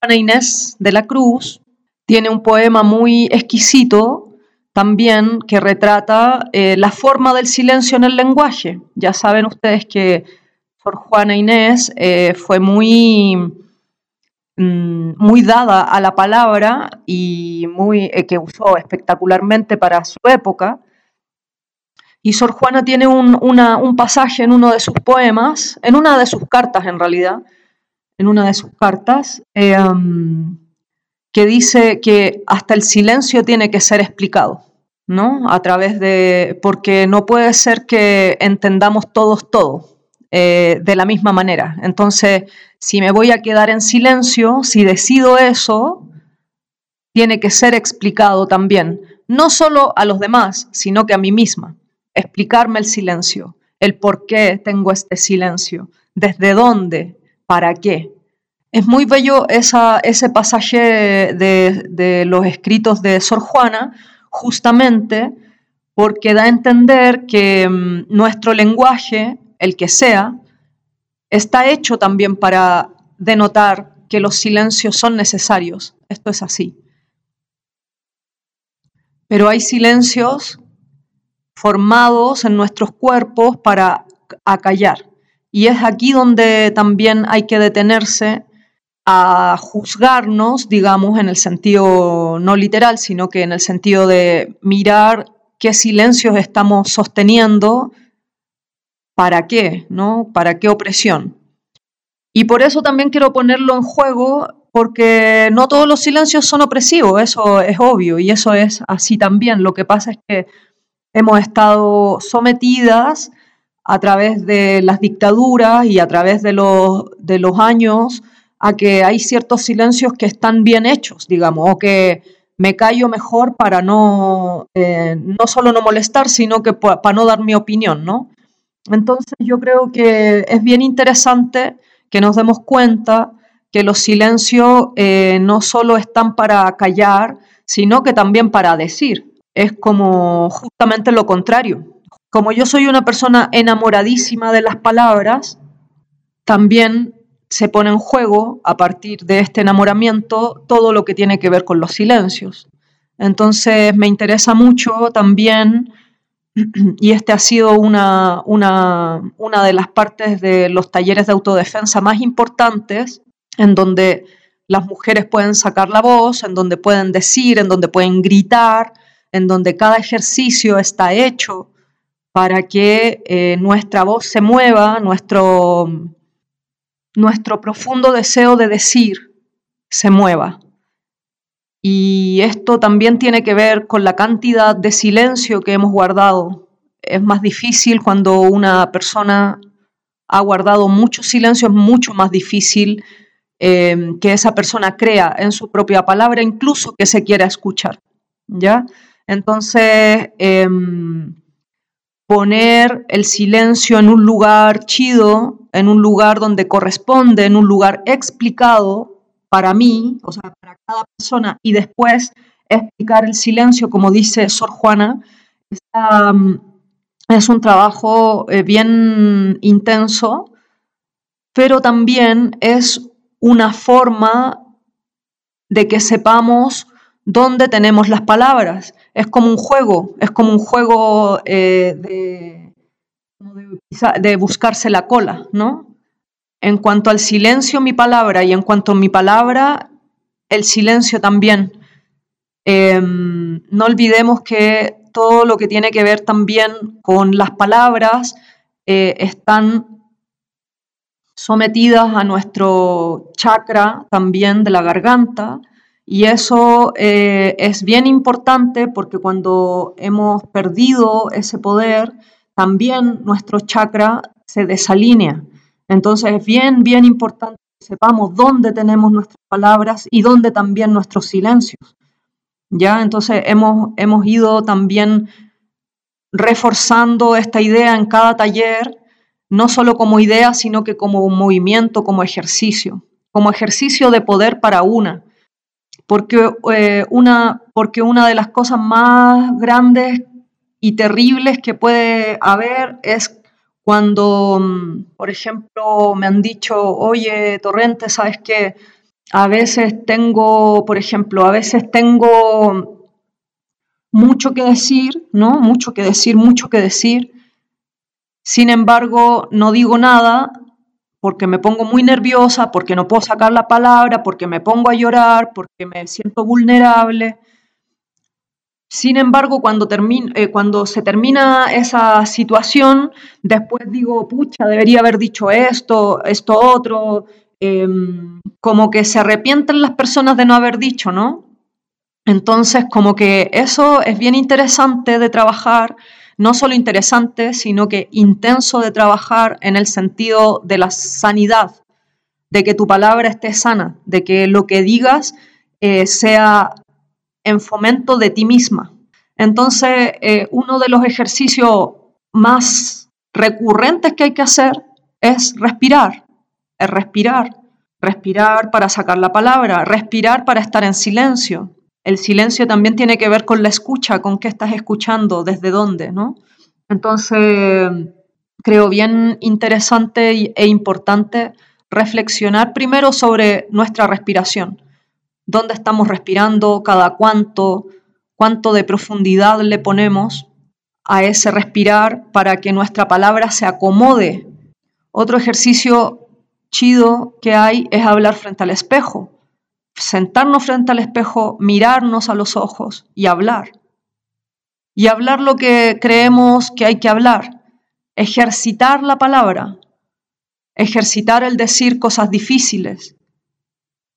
Juana Inés de la Cruz tiene un poema muy exquisito también que retrata eh, la forma del silencio en el lenguaje. Ya saben ustedes que por Juana Inés eh, fue muy, mm, muy dada a la palabra y muy, eh, que usó espectacularmente para su época. Y Sor Juana tiene un, un, pasaje en uno de sus poemas, en una de sus cartas en realidad, en una de sus cartas, eh, que dice que hasta el silencio tiene que ser explicado, ¿no? A través de, porque no puede ser que entendamos todos todo eh, de la misma manera. Entonces, si me voy a quedar en silencio, si decido eso, tiene que ser explicado también, no solo a los demás, sino que a mí misma. Explicarme el silencio, el por qué tengo este silencio, desde dónde, para qué. Es muy bello ese pasaje de, los escritos de Sor Juana, justamente porque da a entender que mm, nuestro lenguaje, el que sea, está hecho también para denotar que los silencios son necesarios. Esto es así. Pero hay silencios formados en nuestros cuerpos para acallar. Y es aquí donde también hay que detenerse a juzgarnos, digamos, en el sentido no literal, sino que en el sentido de mirar qué silencios estamos sosteniendo, para qué, ¿no? ¿Para qué opresión? Y por eso también quiero ponerlo en juego, porque no todos los silencios son opresivos, eso es obvio, y eso es así también. Lo que pasa es que hemos estado sometidas a través de las dictaduras y a través de los, de los años a que hay ciertos silencios que están bien hechos, digamos, o que me callo mejor para no, eh, no solo no molestar, sino que para no dar mi opinión, ¿no? Entonces yo creo que es bien interesante que nos demos cuenta que los silencios eh, no solo están para callar, sino que también para decir. Es como justamente lo contrario. Como yo soy una persona enamoradísima de las palabras, también se pone en juego a partir de este enamoramiento todo lo que tiene que ver con los silencios. Entonces me interesa mucho también, y este ha sido una, una, una de las partes de los talleres de autodefensa más importantes, en donde las mujeres pueden sacar la voz, en donde pueden decir, en donde pueden gritar, en donde cada ejercicio está hecho para que eh, nuestra voz se mueva, nuestro, nuestro profundo deseo de decir se mueva. Y esto también tiene que ver con la cantidad de silencio que hemos guardado. Es más difícil cuando una persona ha guardado mucho silencio, es mucho más difícil eh, que esa persona crea en su propia palabra, incluso que se quiera escuchar. ¿Ya? Entonces, em, poner el silencio en un lugar chido, en un lugar donde corresponde, en un lugar explicado para mí, o sea, cada persona, y después explicar el silencio, como dice Sor Juana, mm, es un trabajo eh, bien intenso, pero también es una forma de que sepamos dónde tenemos las palabras es como un juego, es como un juego eh, de, de, buscarse la cola, ¿no? En cuanto al silencio, mi palabra, y en cuanto a mi palabra, el silencio también. Em, no olvidemos que todo lo que tiene que ver también con las palabras eh, están sometidas a nuestro chakra también de la garganta, y eso eh, es bien importante porque cuando hemos perdido ese poder, también nuestro chakra se desalinea. Entonces es bien, bien importante sepamos dónde tenemos nuestras palabras y dónde también nuestros silencios. ¿Ya? Entonces hemos, hemos ido también reforzando esta idea en cada taller, no solo como idea, sino que como un movimiento, como ejercicio, como ejercicio de poder para una porque, eh, una, porque una de las cosas más grandes y terribles que puede haber es cuando, mm, por ejemplo, me han dicho, oye, Torrente, sabes que a veces tengo, por ejemplo, a veces tengo mucho que decir, ¿no? Mucho que decir, mucho que decir. Sin embargo, no digo nada porque me pongo muy nerviosa, porque no puedo sacar la palabra, porque me pongo a llorar, porque me siento vulnerable. Sin embargo, cuando, eh, cuando se termina esa situación, después digo, pucha, debería haber dicho esto, esto otro, em, como que se arrepienten las personas de no haber dicho, ¿no? Entonces, como que eso es bien interesante de trabajar, no solo interesante, sino que intenso de trabajar en el sentido de la sanidad, de que tu palabra esté sana, de que lo que digas eh, sea en fomento de ti misma. Entonces, eh, uno de los ejercicios más recurrentes que hay que hacer es respirar, es respirar, respirar para sacar la palabra, respirar para estar en silencio. El silencio también tiene que ver con la escucha, con qué estás escuchando, desde dónde, ¿no? Entonces, creo bien interesante e importante reflexionar primero sobre nuestra respiración. ¿Dónde estamos respirando? ¿Cada cuánto? ¿Cuánto de profundidad le ponemos a ese respirar para que nuestra palabra se acomode? Otro ejercicio chido que hay es hablar frente al espejo. Sentarnos frente al espejo, mirarnos a los ojos y hablar. Y hablar lo que creemos que hay que hablar. Ejercitar la palabra, ejercitar el decir cosas difíciles,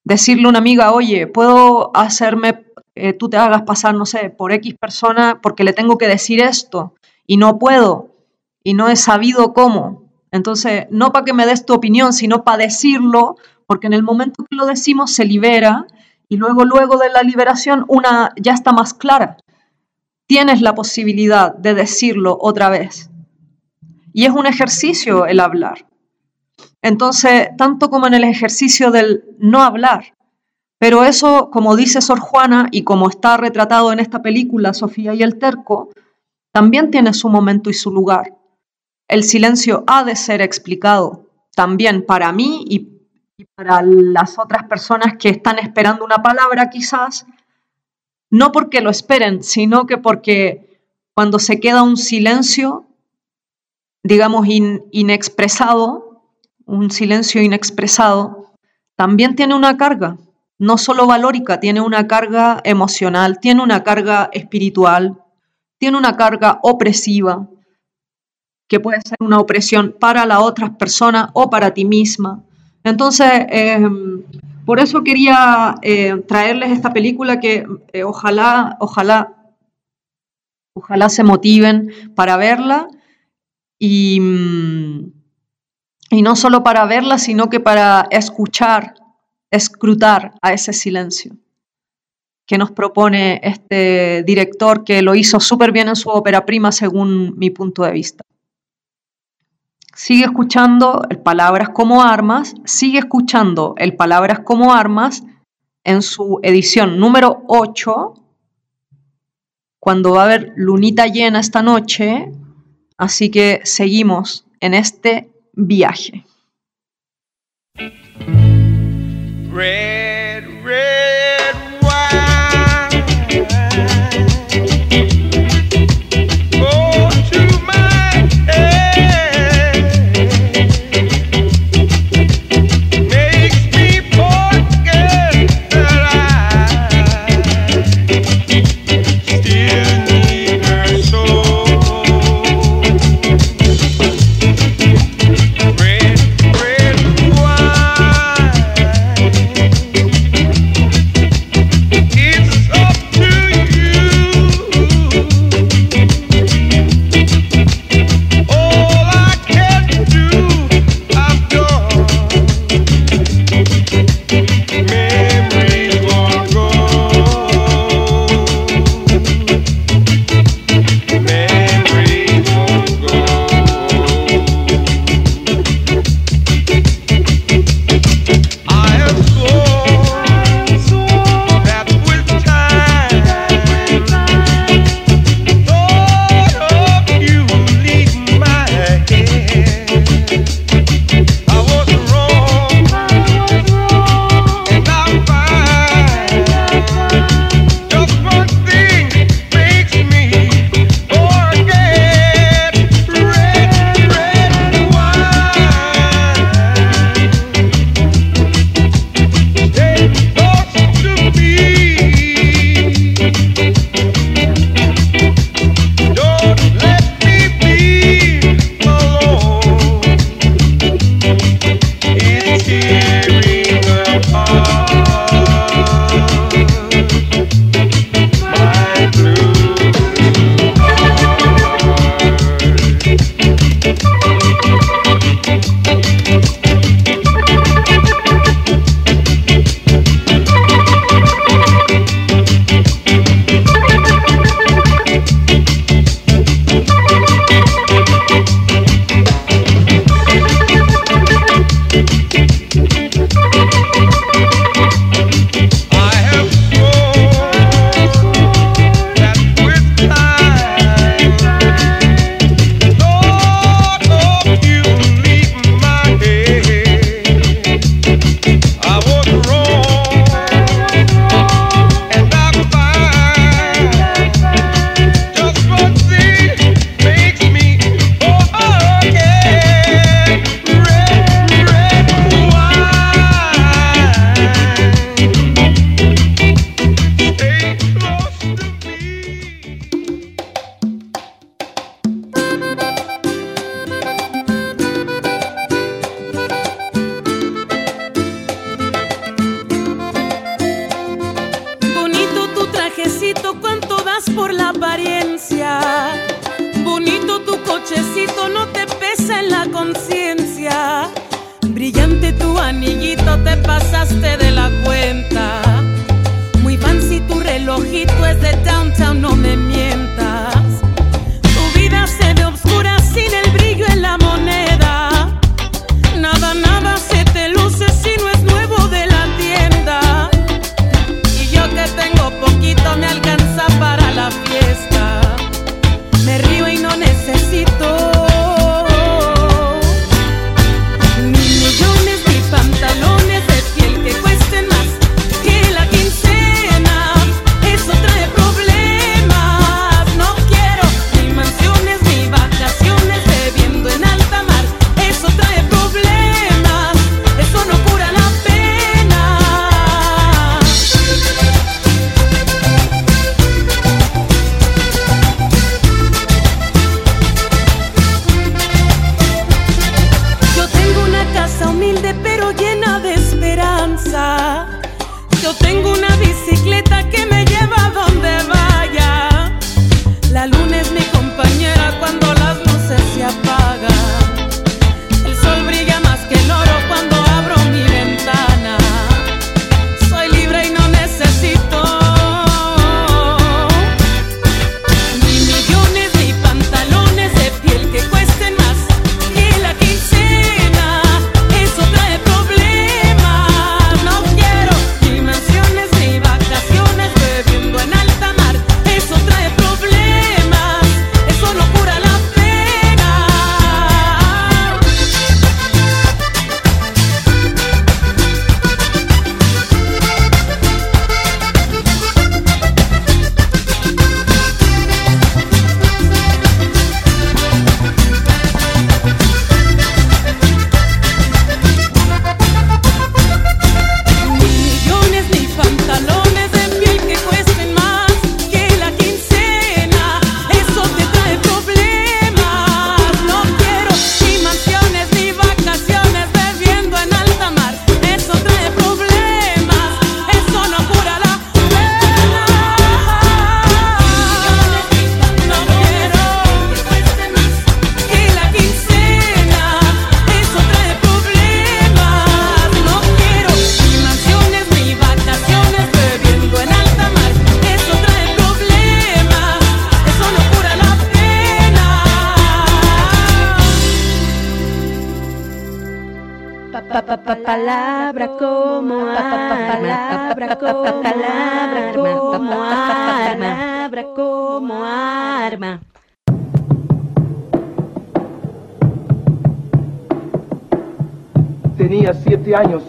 decirle a una amiga, oye, puedo hacerme, eh, tú te hagas pasar, no sé, por X persona porque le tengo que decir esto y no puedo y no he sabido cómo. Entonces, no para que me des tu opinión, sino para decirlo, porque en el momento que lo decimos se libera y luego, luego de la liberación, una ya está más clara. Tienes la posibilidad de decirlo otra vez. Y es un ejercicio el hablar. Entonces, tanto como en el ejercicio del no hablar, pero eso, como dice Sor Juana y como está retratado en esta película Sofía y el Terco, también tiene su momento y su lugar. El silencio ha de ser explicado también para mí y, para las otras personas que están esperando una palabra quizás, no porque lo esperen, sino que porque cuando se queda un silencio, digamos, inexpresado, un silencio inexpresado, también tiene una carga, no solo valórica, tiene una carga emocional, tiene una carga espiritual, tiene una carga opresiva, que puede ser una opresión para la otra persona o para ti misma. Entonces, em, por eso quería eh, traerles esta película que eh, ojalá, ojalá, ojalá se motiven para verla y, mm, y no solo para verla, sino que para escuchar, escrutar a ese silencio que nos propone este director que lo hizo súper bien en su ópera prima según mi punto de vista. Sigue escuchando el Palabras como Armas, sigue escuchando el Palabras como Armas en su edición número 8, cuando va a haber lunita llena esta noche, así que seguimos en este viaje.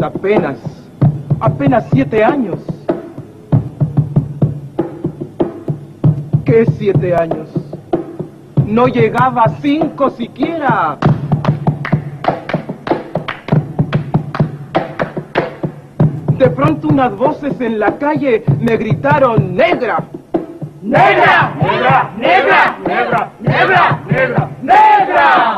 Apenas, apenas siete años. ¿Qué siete años? No llegaba a cinco siquiera. De pronto unas voces en la calle me gritaron negra. ¡Negra! ¡Negra! ¡Negra! ¡Negra! ¡Negra! ¡Negra! ¡Negra!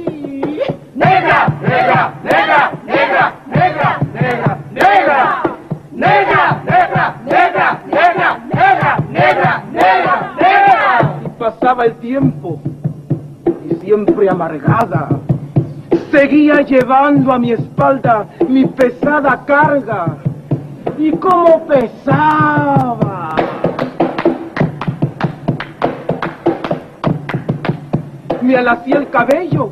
¡Negra! ¡Negra! ¡Negra! ¡Negra! ¡Negra! ¡Negra! ¡Negra! ¡Negra! ¡Negra! ¡Negra! ¡Negra! ¡Negra! ¡Negra! ¡Negra! ¡Negra! Y pasaba el tiempo y siempre amargada. Seguía llevando a mi espalda mi pesada carga. ¿Y cómo pesaba? Me alacía el cabello,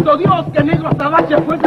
bendito Dios que Negro Azabache fue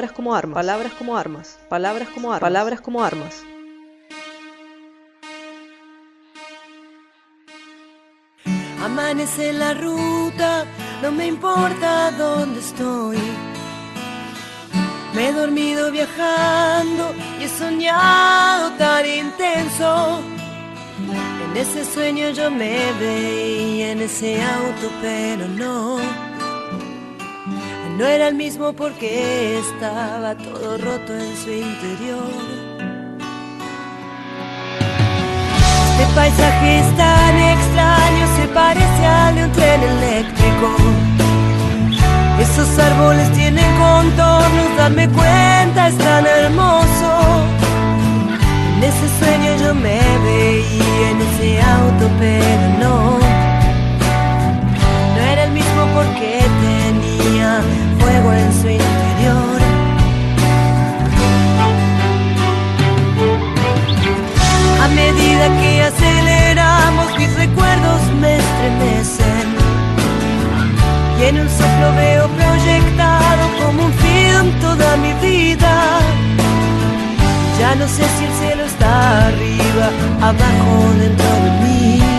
palabras como armas, palabras como armas, palabras como armas, palabras como armas. Amanece la ruta, no me importa dónde estoy. Me he dormido viajando y he soñado tan intenso. En ese sueño yo me veía en ese auto, pero no no era el mismo porque estaba todo roto en su interior. Este paisaje es tan extraño, se parece al de un tren eléctrico. Esos árboles tienen contornos, darme cuenta, es tan hermoso. En ese sueño yo me veía en ese auto, pero no. No era el mismo porque en su interior. A medida que aceleramos, mis recuerdos me estremecen. Y en un soplo veo proyectado como un film toda mi vida. Ya no sé si el cielo está arriba, abajo, dentro de mí.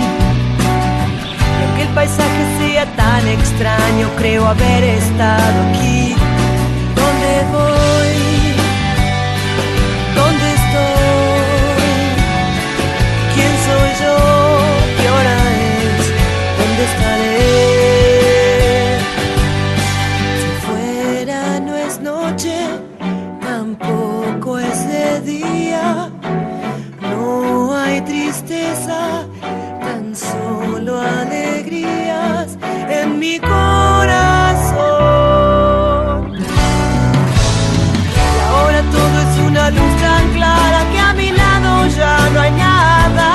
Paisaje sea tan extraño, creo haber estado aquí. Mi corazón. Y ahora todo es una luz tan clara que a mi lado ya no hay nada.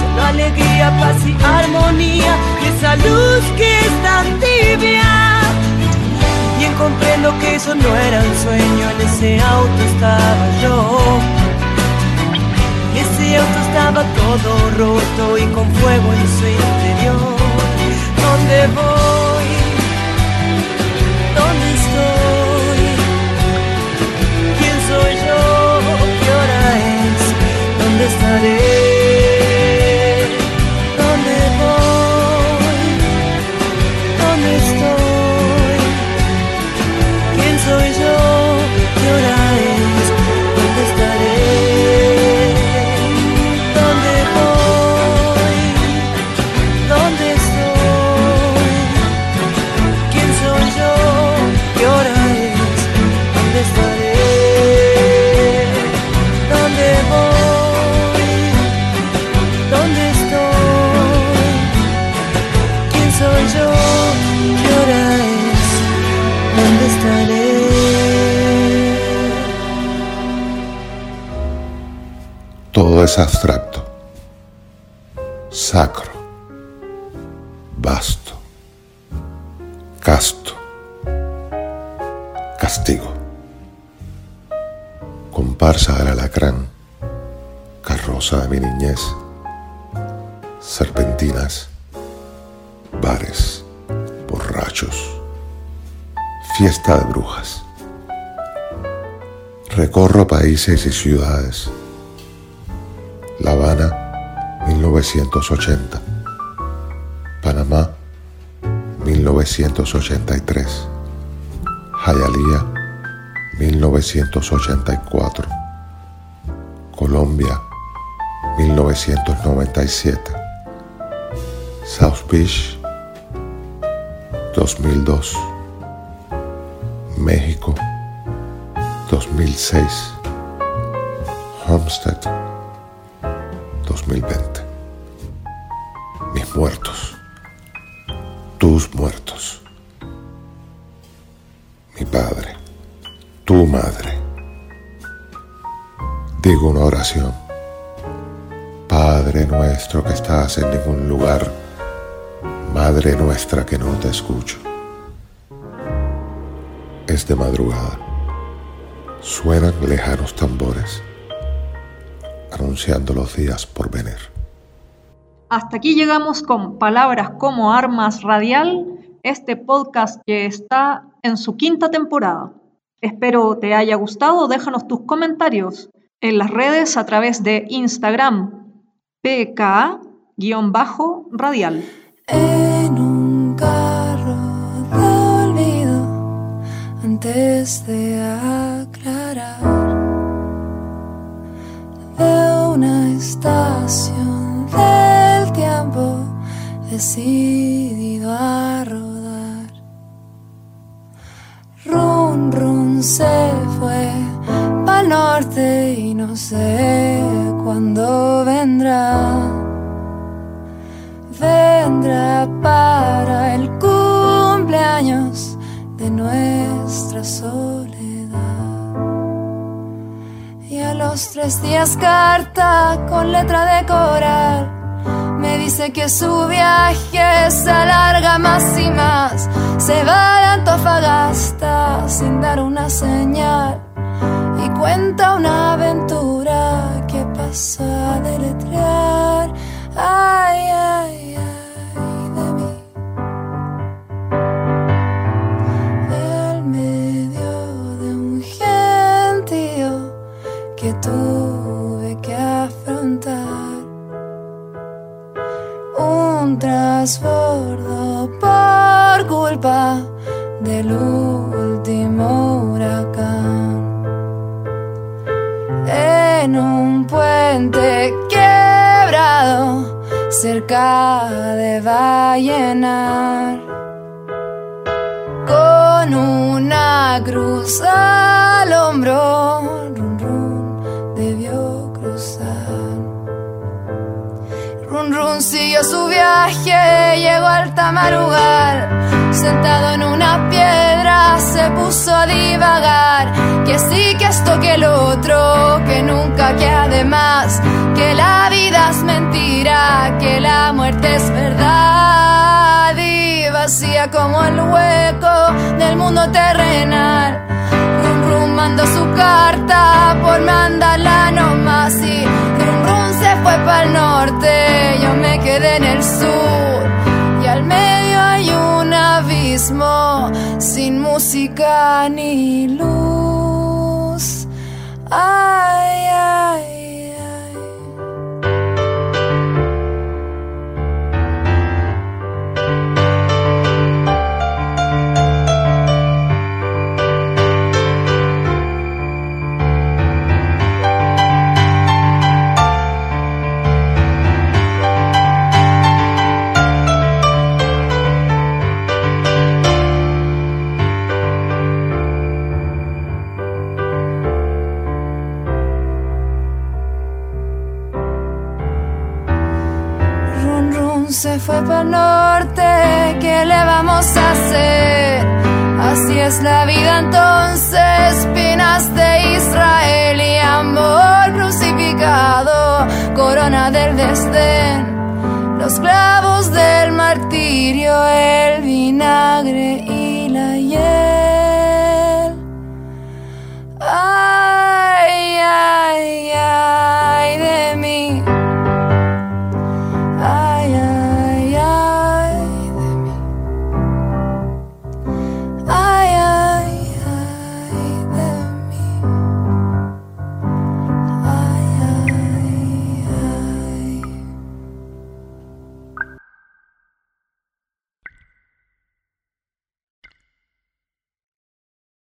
Solo alegría, paz y armonía, esa luz que es tan tibia. Bien comprendo que eso no era un sueño, en ese auto estaba yo. Y ese auto estaba todo roto ¿Dónde abstracto, sacro, vasto, casto, castigo, comparsa del alacrán, carroza de mi niñez, serpentinas, bares, borrachos, fiesta de brujas. Recorro países y ciudades. 1980. Panamá, 1983. Hialeah, 1984. Colombia, 1997. South Beach, 2002. México, 2006. Homestead, lugar, Madre nuestra que no te escucho. Es de madrugada. Suenan lejanos tambores, anunciando los días por venir. Hasta aquí llegamos con Palabras como Armas Radial, este podcast que está en su quinta temporada. Espero te haya gustado, déjanos tus comentarios en las redes a través de Instagram pka-radial. En un carro de olvido antes de aclarar de una estación del tiempo decidido a rodar run se fue pa'l norte y no sé cuándo vendrá. Vendrá para el cumpleaños de nuestra soledad. Y a los tres días carta con letra de coral. Me dice que su viaje se alarga más y más. Se va de Antofagasta sin dar una señal. Y cuenta una aventura que pasa a deletrear. Un transbordo por culpa del último huracán. En un puente quebrado cerca de Vallenar con una cruz al hombro Run Run siguió su viaje, llegó al tamarugal. Sentado en una piedra se puso a divagar. Que sí, que esto, que el otro, que nunca, que además, que la vida es mentira, que la muerte es verdad. Y vacía como el hueco del mundo terrenal. Run Run mandó su carta por mandarla nomás y fue para el norte, yo me quedé en el sur y al medio hay un abismo sin música ni luz. Ay, ay. se fue para norte, ¿qué le vamos a hacer? Así es la vida entonces, espinas de Israel y amor crucificado, corona del desdén, los clavos del martirio, el vinagre y la hiel.